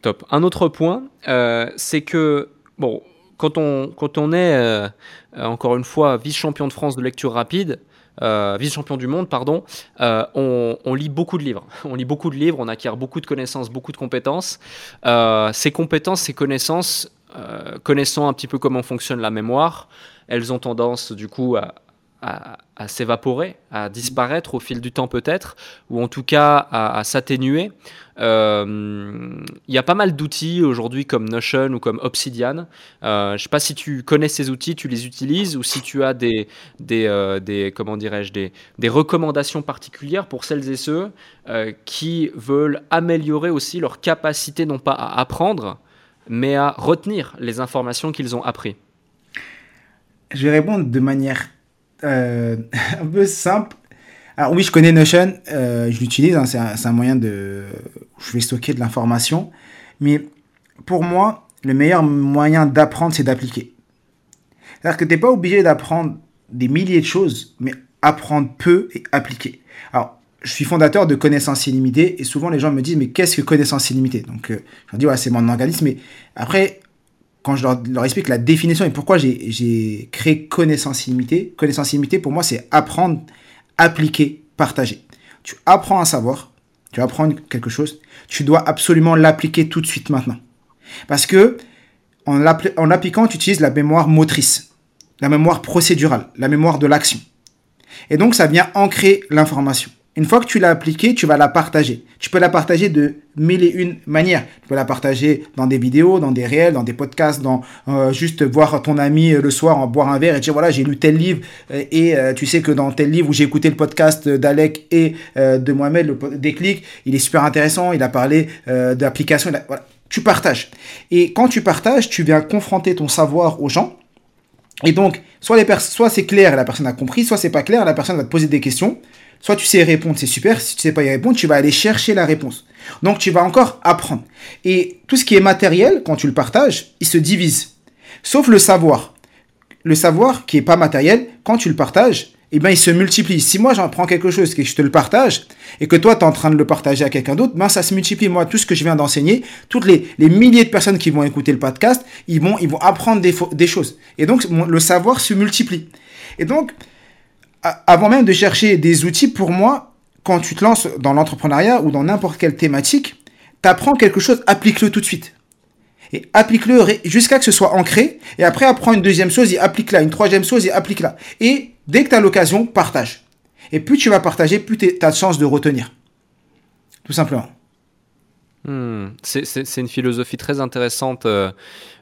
top. Un autre point, euh, c'est que bon, quand on, quand on est encore une fois vice-champion de France de lecture rapide, euh, vice-champion du monde, pardon, euh, on, lit beaucoup de livres. On lit beaucoup de livres, on acquiert beaucoup de connaissances, beaucoup de compétences. Euh, ces compétences, ces connaissances, connaissant un petit peu comment fonctionne la mémoire, elles ont tendance du coup à, s'évaporer, à disparaître au fil du temps peut-être, ou en tout cas à, s'atténuer. Euh, il y a pas mal d'outils aujourd'hui comme Notion ou comme Obsidian. Euh, je ne sais pas si tu connais ces outils, tu les utilises, ou si tu as des, des, euh, des comment dirais-je, des, des, recommandations particulières pour celles et ceux qui veulent améliorer aussi leur capacité non pas à apprendre, mais à retenir les informations qu'ils ont appris. Je vais répondre de manière euh, un peu simple. Alors oui, je connais Notion, euh, je l'utilise, hein, c'est un, moyen de... Je vais stocker de l'information. Mais pour moi, le meilleur moyen d'apprendre, c'est d'appliquer. C'est-à-dire que tu n'es pas obligé d'apprendre des milliers de choses, mais apprendre peu et appliquer. Alors, je suis fondateur de Connaissances illimitées et souvent les gens me disent mais qu'est-ce que Connaissances illimitées? Donc, euh, je leur dis ouais, c'est mon organisme, mais après, quand je leur, explique la définition et pourquoi j'ai créé connaissance illimitée, connaissance illimitée pour moi c'est apprendre, appliquer, partager. Tu apprends à savoir, tu apprends quelque chose, tu dois absolument l'appliquer tout de suite maintenant. Parce que en l'appliquant, tu utilises la mémoire motrice, la mémoire procédurale, la mémoire de l'action. Et donc ça vient ancrer l'information. Une fois que tu l'as appliquée, tu vas la partager. Tu peux la partager de mille et une manières. Tu peux la partager dans des vidéos, dans des réels, dans des podcasts, dans euh, juste voir ton ami euh, le soir en boire un verre et dire voilà j'ai lu tel livre euh, et tu sais que dans tel livre où j'ai écouté le podcast d'Alec et de Mohamed le déclic, il est super intéressant. Il a parlé d'application. Voilà. Tu partages. Et quand tu partages, tu viens confronter ton savoir aux gens. Et donc, soit, c'est clair et la personne a compris, soit c'est pas clair, la personne va te poser des questions. Soit tu sais répondre, c'est super. Si tu sais pas y répondre, tu vas aller chercher la réponse. Donc tu vas encore apprendre. Et tout ce qui est matériel, quand tu le partages, il se divise. Sauf le savoir. Le savoir qui est pas matériel, quand tu le partages, eh ben, il se multiplie. Si moi j'apprends quelque chose et que je te le partage, et que toi tu es en train de le partager à quelqu'un d'autre, ben ça se multiplie. Moi, tout ce que je viens d'enseigner, toutes les, les, milliers de personnes qui vont écouter le podcast, ils vont, ils vont apprendre des, des choses. Et donc, le savoir se multiplie. Et donc, avant même de chercher des outils, pour moi, quand tu te lances dans l'entrepreneuriat ou dans n'importe quelle thématique, tu apprends quelque chose, applique-le tout de suite. Et applique-le jusqu'à que ce soit ancré. Et après, apprends une deuxième chose et applique-la. Une troisième chose et applique-la. Et dès que tu as l'occasion, partage. Et plus tu vas partager, plus tu as de chance de retenir. Tout simplement. Hmm. C'est une philosophie très intéressante euh,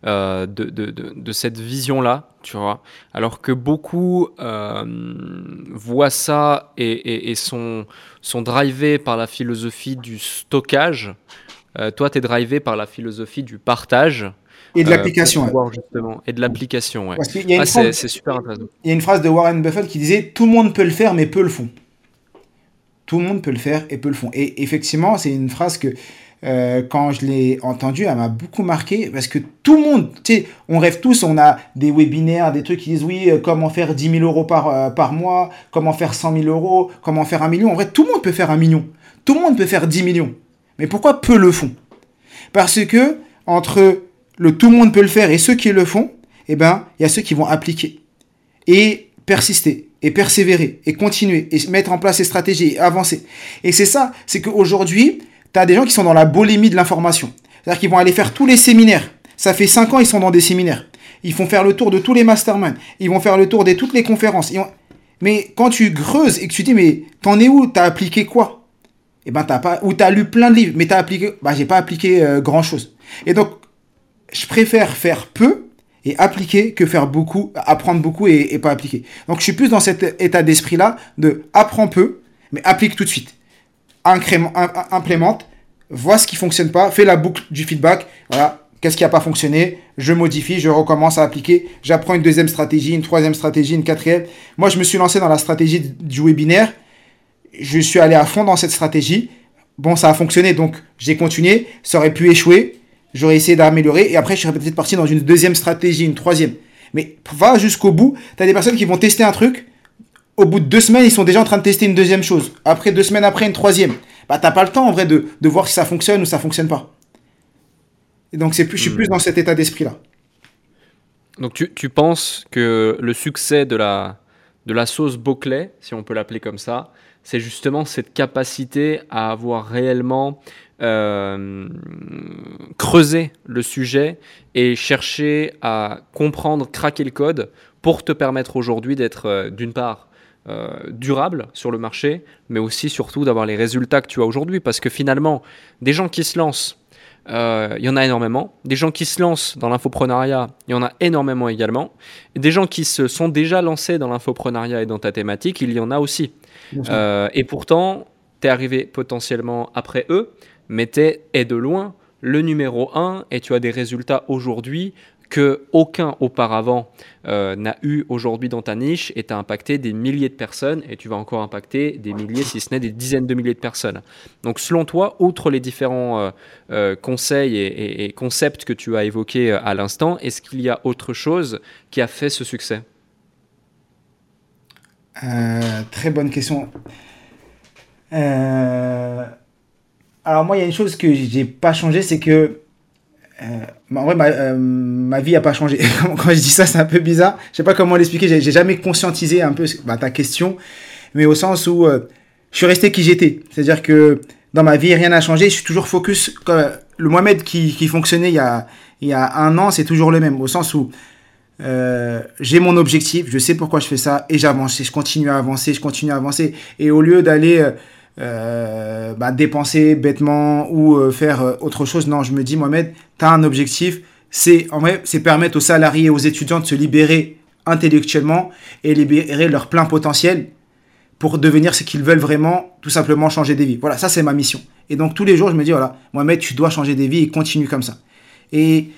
euh, de, de, de, cette vision-là, tu vois. Alors que beaucoup euh, voient ça et, et, sont, sont drivés par la philosophie du stockage. toi, tu es drivé par la philosophie du partage. Et de l'application. justement. Et de l'application, ouais. Ah, c'est super intéressant. Il y a une phrase de Warren Buffett qui disait Tout le monde peut le faire, mais peu le font. Tout le monde peut le faire et peu le font. Et effectivement, c'est une phrase que euh, quand je l'ai entendu, elle m'a beaucoup marqué parce que tout le monde, tu sais, on rêve tous, on a des webinaires, des trucs qui disent oui, euh, comment faire 10 000 euros par, euh, par mois, comment faire 100 000 euros, comment faire un million. En vrai, tout le monde peut faire un million. Tout le monde peut faire 10 millions. Mais pourquoi peu le font? Parce que entre le tout le monde peut le faire et ceux qui le font, eh ben, il y a ceux qui vont appliquer et persister et persévérer et continuer et mettre en place ces stratégies et avancer. Et c'est ça, c'est qu'aujourd'hui, tu des gens qui sont dans la bolémie de l'information. C'est-à-dire qu'ils vont aller faire tous les séminaires. Ça fait 5 ans, ils sont dans des séminaires. Ils font faire le tour de tous les masterminds. Ils vont faire le tour de toutes les conférences. Mais quand tu creuses et que tu dis, mais t'en es où? T'as appliqué quoi? Eh ben, t'as pas. Ou t'as lu plein de livres, mais t'as appliqué. Bah, j'ai pas appliqué euh, grand chose. Et donc, je préfère faire peu et appliquer que faire beaucoup, apprendre beaucoup et, pas appliquer. Donc, je suis plus dans cet état d'esprit-là de apprends peu, mais applique tout de suite. Implémente, vois ce qui fonctionne pas, fais la boucle du feedback. Voilà, Qu'est-ce qui n'a pas fonctionné? Je modifie, je recommence à appliquer. J'apprends une deuxième stratégie, une troisième stratégie, une quatrième. Moi, je me suis lancé dans la stratégie du webinaire. Je suis allé à fond dans cette stratégie. Bon, ça a fonctionné, donc j'ai continué. Ça aurait pu échouer. J'aurais essayé d'améliorer. Et après, je serais peut-être parti dans une deuxième stratégie, une troisième. Mais va jusqu'au bout. Tu as des personnes qui vont tester un truc. Au bout de deux semaines, ils sont déjà en train de tester une deuxième chose. Après, deux semaines après, une troisième. Bah, t'as pas le temps, en vrai, de, de voir si ça fonctionne ou ça fonctionne pas. Et donc, c'est plus, je suis plus hmm. dans cet état d'esprit-là. Donc, tu, tu, penses que le succès de la, de la sauce Beauclay, si on peut l'appeler comme ça, c'est justement cette capacité à avoir réellement euh, creusé le sujet et chercher à comprendre, craquer le code pour te permettre aujourd'hui d'être, euh, d'une part, euh, durable sur le marché, mais aussi surtout d'avoir les résultats que tu as aujourd'hui. Parce que finalement, des gens qui se lancent il euh, y en a énormément. Des gens qui se lancent dans l'infoprenariat, il y en a énormément également. Des gens qui se sont déjà lancés dans l'infoprenariat et dans ta thématique, il y en a aussi. Euh, et pourtant, tu es arrivé potentiellement après eux, mais tu es de loin le numéro un et tu as des résultats aujourd'hui que aucun auparavant euh, n'a eu aujourd'hui dans ta niche et tu as impacté des milliers de personnes et tu vas encore impacter des milliers, si ce n'est des dizaines de milliers de personnes. Donc selon toi, outre les différents euh, euh, conseils et, concepts que tu as évoqués à l'instant, est-ce qu'il y a autre chose qui a fait ce succès? Très bonne question. Alors moi, il y a une chose que j'ai pas changé, c'est que en vrai, ma, euh, ma vie n'a pas changé. Quand je dis ça, c'est un peu bizarre. Je sais pas comment l'expliquer. J'ai jamais conscientisé un peu bah, ta question, mais au sens où euh, je suis resté qui j'étais. C'est-à-dire que dans ma vie, rien n'a changé. Je suis toujours focus. le Mohamed qui, qui fonctionnait il y, a, il y a un an, c'est toujours le même. Au sens où euh, j'ai mon objectif, je sais pourquoi je fais ça, et j'avance. Je continue à avancer, je continue à avancer. Et au lieu d'aller euh, bah, dépenser bêtement ou euh, faire euh, autre chose. Non, je me dis, Mohamed, tu as un objectif. C'est en vrai, c'est permettre aux salariés, aux étudiants de se libérer intellectuellement et libérer leur plein potentiel pour devenir ce qu'ils veulent vraiment, tout simplement changer des vies. Voilà, ça c'est ma mission. Et donc tous les jours, je me dis, voilà, Mohamed, tu dois changer des vies et continue comme ça. Et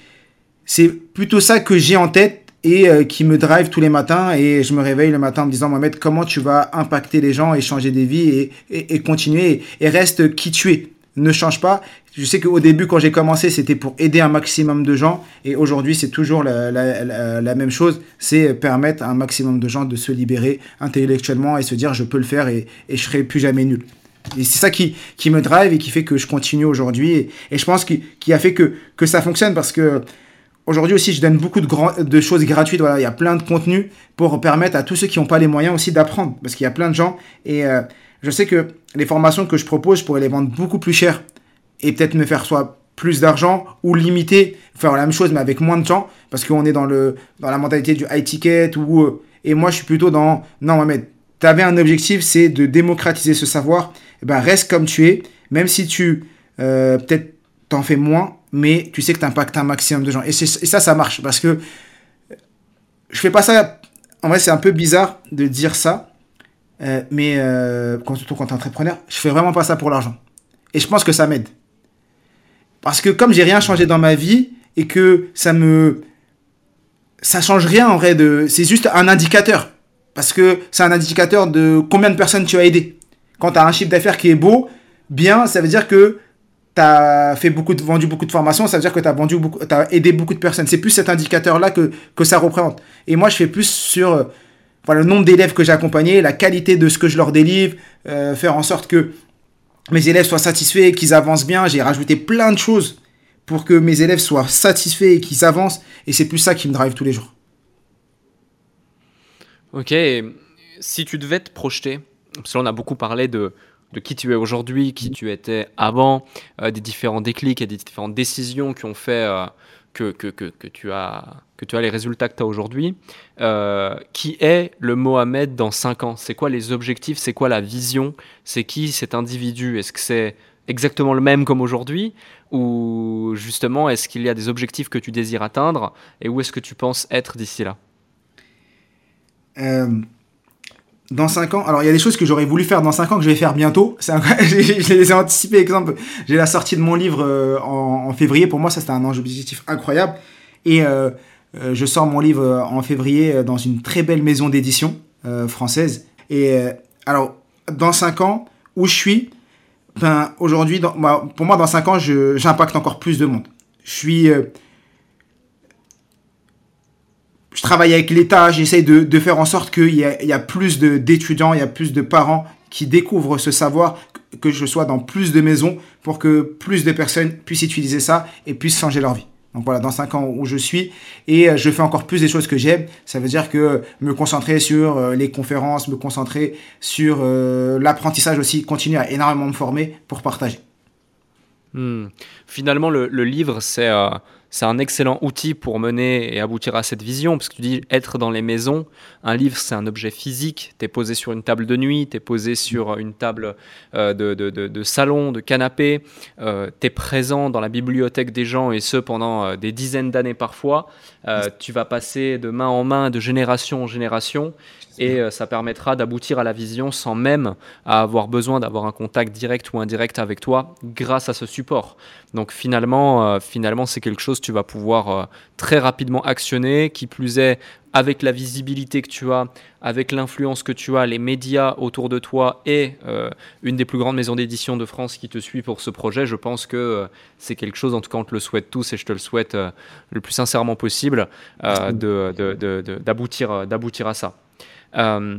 c'est plutôt ça que j'ai en tête et euh, qui me drive tous les matins et je me réveille le matin en me disant Mohamed comment tu vas impacter les gens et changer des vies et, et, continuer et, reste qui tu es. Ne change pas. Je sais qu'au début quand j'ai commencé c'était pour aider un maximum de gens et aujourd'hui c'est toujours la, la, la, même chose. C'est permettre à un maximum de gens de se libérer intellectuellement et se dire je peux le faire et, et je serai plus jamais nul. Et c'est ça qui, qui me drive et qui fait que je continue aujourd'hui et, et, je pense qu'il qui a fait que, que ça fonctionne parce que Aujourd'hui aussi, je donne beaucoup de, choses gratuites. Il y a plein de contenus pour permettre à tous ceux qui n'ont pas les moyens aussi d'apprendre. Parce qu'il y a plein de gens. Et euh, je sais que les formations que je propose, je pourrais les vendre beaucoup plus cher. Et peut-être me faire soit plus d'argent ou limiter, faire la même chose mais avec moins de gens. Parce qu'on est dans, la mentalité du high ticket. Euh, et moi, je suis plutôt dans... Non, Mohamed, tu avais un objectif, c'est de démocratiser ce savoir. Eh ben, reste comme tu es. Même si tu... Euh, peut-être t'en fais moins, mais tu sais que tu impactes un maximum de gens. Et, ça, ça marche parce que je fais pas ça. En vrai, c'est un peu bizarre de dire ça, euh, mais euh, quand, surtout quand tu es entrepreneur, je fais vraiment pas ça pour l'argent. Et je pense que ça m'aide. Parce que comme j'ai rien changé dans ma vie et que ça me. Ça change rien en vrai. De... C'est juste un indicateur. Parce que c'est un indicateur de combien de personnes tu as aidé. Quand tu as un chiffre d'affaires qui est beau, bien, ça veut dire que tu fait beaucoup de, vendu beaucoup de formations, ça veut dire que tu as, vendu beaucoup, as aidé beaucoup de personnes. C'est plus cet indicateur-là que, que ça représente. Et moi, je fais plus sur euh, le nombre d'élèves que j'ai accompagnés, la qualité de ce que je leur délivre, euh, faire en sorte que mes élèves soient satisfaits, qu'ils avancent bien. J'ai rajouté plein de choses pour que mes élèves soient satisfaits et qu'ils avancent. Et c'est plus ça qui me drive tous les jours. Ok, si tu devais te projeter, parce que là on a beaucoup parlé de de qui tu es aujourd'hui, qui tu étais avant, des différents déclics et des différentes décisions qui ont fait que, que, que, que, tu as, que tu as les résultats que tu as aujourd'hui. qui est le Mohamed dans 5 ans? C'est quoi les objectifs? C'est quoi la vision? C'est qui cet individu? Est-ce que c'est exactement le même comme aujourd'hui? Ou justement, est-ce qu'il y a des objectifs que tu désires atteindre? Et où est-ce que tu penses être d'ici là? Euh, Dans 5 ans, alors il y a des choses que j'aurais voulu faire dans 5 ans que je vais faire bientôt. je les ai anticipés, exemple, j'ai la sortie de mon livre euh, en, février. Pour moi, ça c'était un enjeu objectif incroyable. Et euh, je sors mon livre en février dans une très belle maison d'édition française. Et alors, dans 5 ans, où je suis, ben, aujourd'hui, bah, pour moi, dans 5 ans, j'impacte encore plus de monde. Je suis. Euh, je travaille avec l'État, j'essaie de, faire en sorte qu'il y, y, a plus d'étudiants, il y a plus de parents qui découvrent ce savoir, que je sois dans plus de maisons pour que plus de personnes puissent utiliser ça et puissent changer leur vie. Donc voilà, dans 5 ans où je suis, et euh, je fais encore plus des choses que j'aime. Ça veut dire que me concentrer sur euh, les conférences, me concentrer sur euh, l'apprentissage aussi, continuer à énormément me former pour partager. Hmm. Finalement, le, le livre, c'est c'est un excellent outil pour mener et aboutir à cette vision, parce que tu dis être dans les maisons, un livre c'est un objet physique, tu es posé sur une table de nuit, tu es posé sur une table euh, de, de, de, salon, de canapé, euh, tu es présent dans la bibliothèque des gens, et ce pendant euh, des dizaines d'années parfois, tu vas passer de main en main, de génération en génération, et euh, ça permettra d'aboutir à la vision sans même avoir besoin d'avoir un contact direct ou indirect avec toi grâce à ce support. Donc finalement, euh, finalement c'est quelque chose que tu vas pouvoir euh, très rapidement actionner, qui plus est avec la visibilité que tu as, avec l'influence que tu as, les médias autour de toi et une des plus grandes maisons d'édition de France qui te suit pour ce projet, je pense que c'est quelque chose, en tout cas on te le souhaite tous et je te le souhaite le plus sincèrement possible, d'aboutir d'aboutir à ça. Euh,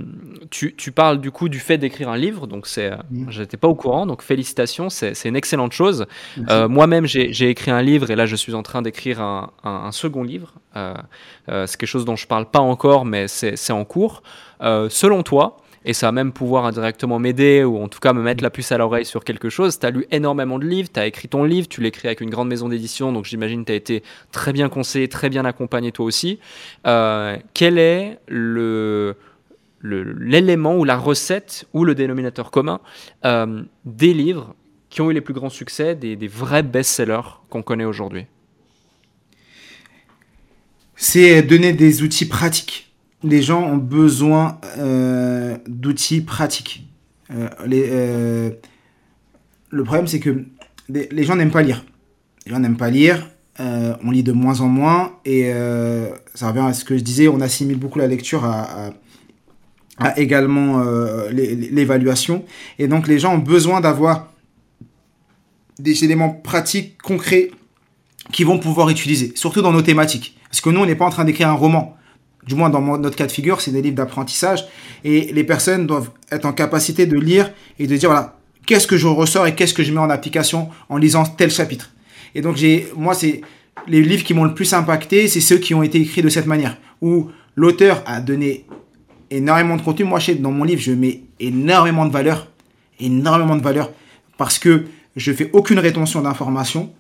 tu, tu, parles du coup du fait d'écrire un livre, donc c'est, j'étais pas au courant, donc félicitations, c'est, une excellente chose. Euh, moi-même, j'ai, écrit un livre et là, je suis en train d'écrire un, un, second livre. Euh, c'est quelque chose dont je parle pas encore, mais c'est, en cours. selon toi, et ça va même pouvoir indirectement m'aider ou en tout cas me mettre la puce à l'oreille sur quelque chose. Tu as lu énormément de livres, tu as écrit ton livre, tu l'écris avec une grande maison d'édition, donc j'imagine que tu as été très bien conseillé, très bien accompagné toi aussi. quel est le, l'élément ou la recette ou le dénominateur commun euh, des livres qui ont eu les plus grands succès, des, vrais best-sellers qu'on connaît aujourd'hui C'est donner des outils pratiques. Les gens ont besoin euh, d'outils pratiques. Euh, le problème, c'est que les gens n'aiment pas lire. Les gens n'aiment pas lire. on lit de moins en moins. Et ça revient à ce que je disais, on assimile beaucoup la lecture à a également euh, l'évaluation. Et donc les gens ont besoin d'avoir des éléments pratiques, concrets, qu'ils vont pouvoir utiliser, surtout dans nos thématiques. Parce que nous, on n'est pas en train d'écrire un roman. Du moins, dans notre cas de figure, c'est des livres d'apprentissage. Et les personnes doivent être en capacité de lire et de dire, voilà, qu'est-ce que je ressors et qu'est-ce que je mets en application en lisant tel chapitre. Et donc, j'ai, moi, c'est les livres qui m'ont le plus impacté, c'est ceux qui ont été écrits de cette manière, où l'auteur a donné énormément de contenu. Moi, dans mon livre, je mets énormément de valeur, énormément de valeur, parce que je fais aucune rétention d'informations.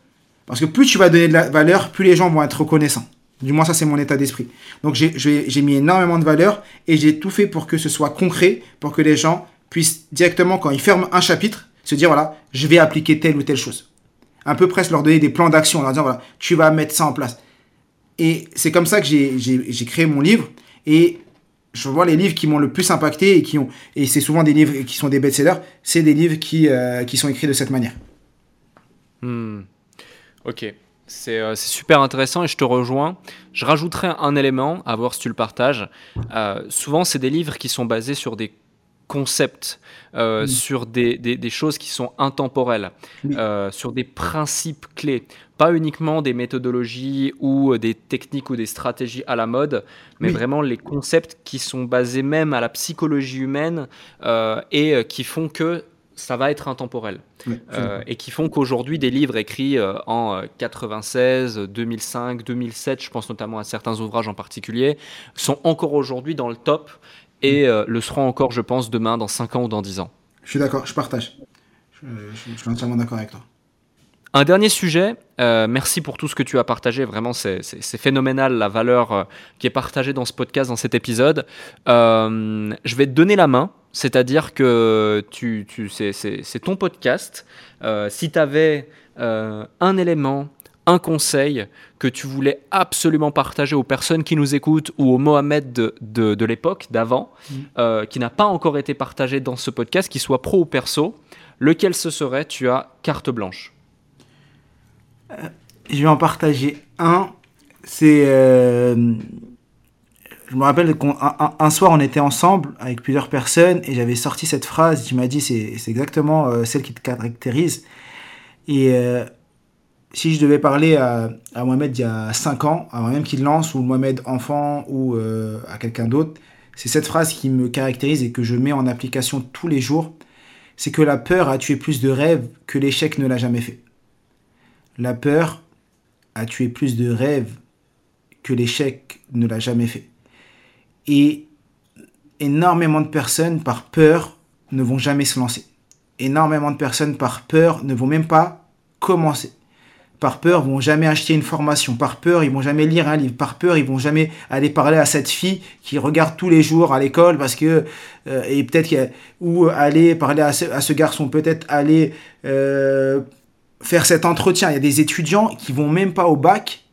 Parce que plus tu vas donner de la valeur, plus les gens vont être reconnaissants. Du moins, ça, c'est mon état d'esprit. Donc, j'ai mis énormément de valeur et j'ai tout fait pour que ce soit concret, pour que les gens puissent directement, quand ils ferment un chapitre, se dire, voilà, je vais appliquer telle ou telle chose. Un peu presque leur donner des plans d'action, leur dire, voilà, tu vas mettre ça en place. Et c'est comme ça que j'ai créé mon livre. Et je vois les livres qui m'ont le plus impacté et qui ont et c'est souvent des livres qui sont des best-sellers, c'est des livres qui, euh, qui sont écrits de cette manière. Hmm. Ok, euh, c'est super intéressant et je te rejoins. Je rajouterai un élément à voir si tu le partages. Euh, souvent, c'est des livres qui sont basés sur des concepts, euh, sur des, des, choses qui sont intemporelles, euh, sur des principes clés, pas uniquement des méthodologies ou des techniques ou des stratégies à la mode, mais vraiment les concepts qui sont basés même à la psychologie humaine euh, et qui font que ça va être intemporel. et qui font qu'aujourd'hui, des livres écrits en 96, 2005, 2007, je pense notamment à certains ouvrages en particulier, sont encore aujourd'hui dans le top et euh, le seront encore, je pense, demain, dans 5 ans ou dans 10 ans. Je suis d'accord, je partage. Je, suis entièrement d'accord avec toi. Un dernier sujet, euh, merci pour tout ce que tu as partagé, vraiment c'est phénoménal la valeur euh, qui est partagée dans ce podcast, dans cet épisode. Euh, je vais te donner la main, c'est-à-dire que tu, tu c'est ton podcast. si tu avais un élément, un conseil que tu voulais absolument partager aux personnes qui nous écoutent ou au Mohamed de, de, l'époque, d'avant, mm. qui n'a pas encore été partagé dans ce podcast, qu'il soit pro ou perso, lequel ce serait? Tu as carte blanche. Euh, je vais en partager un. C'est. Euh, je me rappelle qu'un soir, on était ensemble avec plusieurs personnes et j'avais sorti cette phrase. Tu m'as dit, c'est exactement euh, celle qui te caractérise. Et si je devais parler à, à, Mohamed il y a 5 ans, avant même qu'il lance, ou Mohamed enfant, ou à quelqu'un d'autre, c'est cette phrase qui me caractérise et que je mets en application tous les jours. C'est que la peur a tué plus de rêves que l'échec ne l'a jamais fait. La peur a tué plus de rêves que l'échec ne l'a jamais fait. Et énormément de personnes, par peur, ne vont jamais se lancer. Énormément de personnes, par peur, ne vont même pas commencer. Par peur, vont jamais acheter une formation. Par peur, ils vont jamais lire un livre. Par peur, ils vont jamais aller parler à cette fille qui regarde tous les jours à l'école parce que euh, et peut-être ou aller parler à ce, garçon, peut-être aller euh, faire cet entretien. Il y a des étudiants qui vont même pas au bac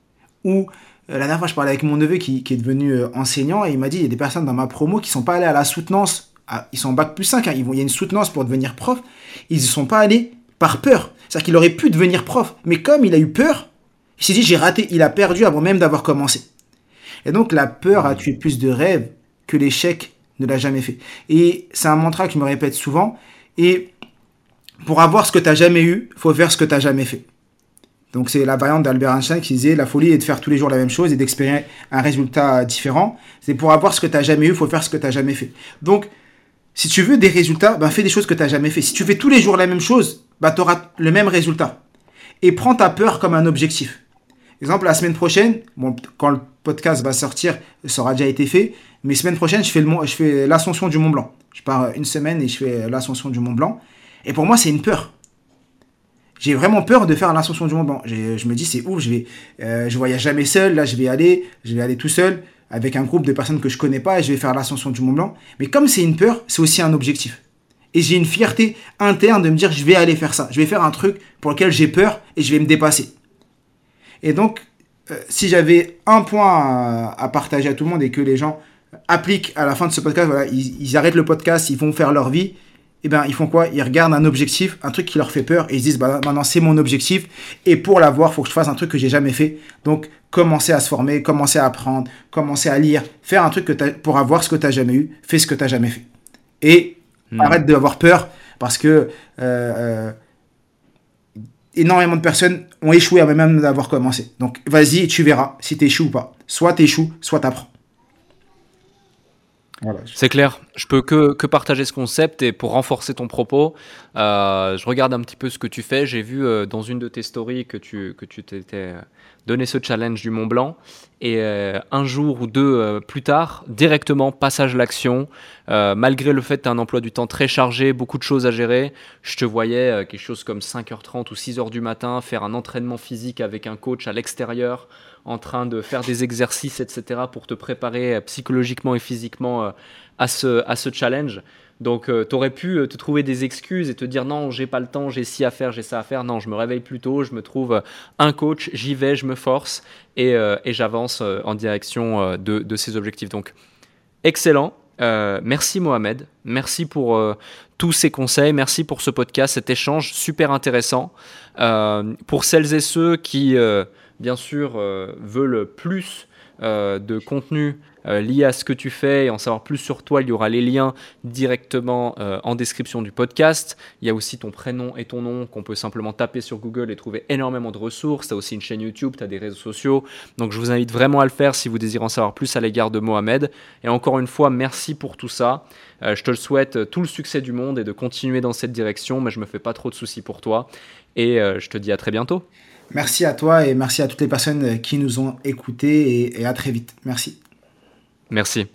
ou euh, la dernière fois, je parlais avec mon neveu qui, est devenu euh, enseignant et il m'a dit il y a des personnes dans ma promo qui sont pas allées à la soutenance. ils sont en bac plus 5, hein. il y a une soutenance pour devenir prof. Ils ne sont pas allés par peur. C'est-à-dire qu'il aurait pu devenir prof. Mais comme il a eu peur, il s'est dit j'ai raté. Il a perdu avant même d'avoir commencé. Et donc la peur a tué plus de rêves que l'échec ne l'a jamais fait. Et c'est un mantra que je me répète souvent. Et pour avoir ce que tu n'as jamais eu, faut faire ce que tu n'as jamais fait. Donc c'est la variante d'Albert Einstein qui disait la folie est de faire tous les jours la même chose et d'expérimenter un résultat différent. C'est pour avoir ce que tu n'as jamais eu, faut faire ce que tu n'as jamais fait. Donc si tu veux des résultats, ben fais des choses que tu n'as jamais fait. Si tu fais tous les jours la même chose, ben tu auras le même résultat. Et prends ta peur comme un objectif. Exemple, la semaine prochaine, bon, quand le podcast va sortir, ça aura déjà été fait, mais semaine prochaine, je fais l'ascension du Mont Blanc. Je pars une semaine et je fais l'ascension du Mont Blanc. Et pour moi, c'est une peur. J'ai vraiment peur de faire l'ascension du Mont Blanc. Je me dis, c'est ouf, je vais, euh, voyage jamais seul. Là, je vais aller, je vais aller tout seul avec un groupe de personnes que je connais pas et je vais faire l'ascension du Mont Blanc. Mais comme c'est une peur, c'est aussi un objectif. Et j'ai une fierté interne de me dire, je vais aller faire ça. Je vais faire un truc pour lequel j'ai peur et je vais me dépasser. Et donc, euh, si j'avais un point à, partager à tout le monde et que les gens appliquent à la fin de ce podcast, voilà, ils arrêtent le podcast, ils vont faire leur vie eh ben, ils font quoi? Ils regardent un objectif, un truc qui leur fait peur, et ils se disent, bah, maintenant c'est mon objectif, et pour l'avoir, il faut que je fasse un truc que j'ai jamais fait. Donc, commencer à se former, commencer à apprendre, commencer à lire, faire un truc que pour avoir ce que tu n'as jamais eu, fais ce que tu n'as jamais fait. Et hmm. arrête d'avoir peur, parce que euh, euh, énormément de personnes ont échoué avant même d'avoir commencé. Donc, vas-y tu verras si tu échoues ou pas. Soit tu échoues, soit tu apprends. C'est clair. Je peux que, que, partager ce concept et pour renforcer ton propos, euh, je regarde un petit peu ce que tu fais. J'ai vu euh, dans une de tes stories que tu que tu t'étais donné ce challenge du Mont Blanc et euh, un jour ou deux plus tard, directement passage à l'action. malgré le fait que tu as un emploi du temps très chargé, beaucoup de choses à gérer, je te voyais quelque chose comme 5h30 ou 6h du matin faire un entraînement physique avec un coach à l'extérieur en train de faire des exercices, etc., pour te préparer euh, psychologiquement et physiquement euh, à ce, à ce challenge. Donc, euh, tu aurais pu te trouver des excuses et te dire non, j'ai pas le temps, j'ai ci à faire, j'ai ça à faire. Non, je me réveille plus tôt, je me trouve un coach, j'y vais, je me force et, et j'avance en direction de, de, ces objectifs. Donc, excellent. merci Mohamed, merci pour tous ces conseils, merci pour ce podcast, cet échange super intéressant. pour celles et ceux qui bien sûr, euh, veulent plus euh, de contenu euh, lié à ce que tu fais et en savoir plus sur toi, il y aura les liens directement en description du podcast. Il y a aussi ton prénom et ton nom qu'on peut simplement taper sur Google et trouver énormément de ressources. Tu as aussi une chaîne YouTube, tu as des réseaux sociaux. Donc je vous invite vraiment à le faire si vous désirez en savoir plus à l'égard de Mohamed. Et encore une fois, merci pour tout ça. je te le souhaite tout le succès du monde et de continuer dans cette direction, mais je me fais pas trop de soucis pour toi. Et je te dis à très bientôt. Merci à toi et merci à toutes les personnes qui nous ont écoutés et, à très vite. Merci. Merci.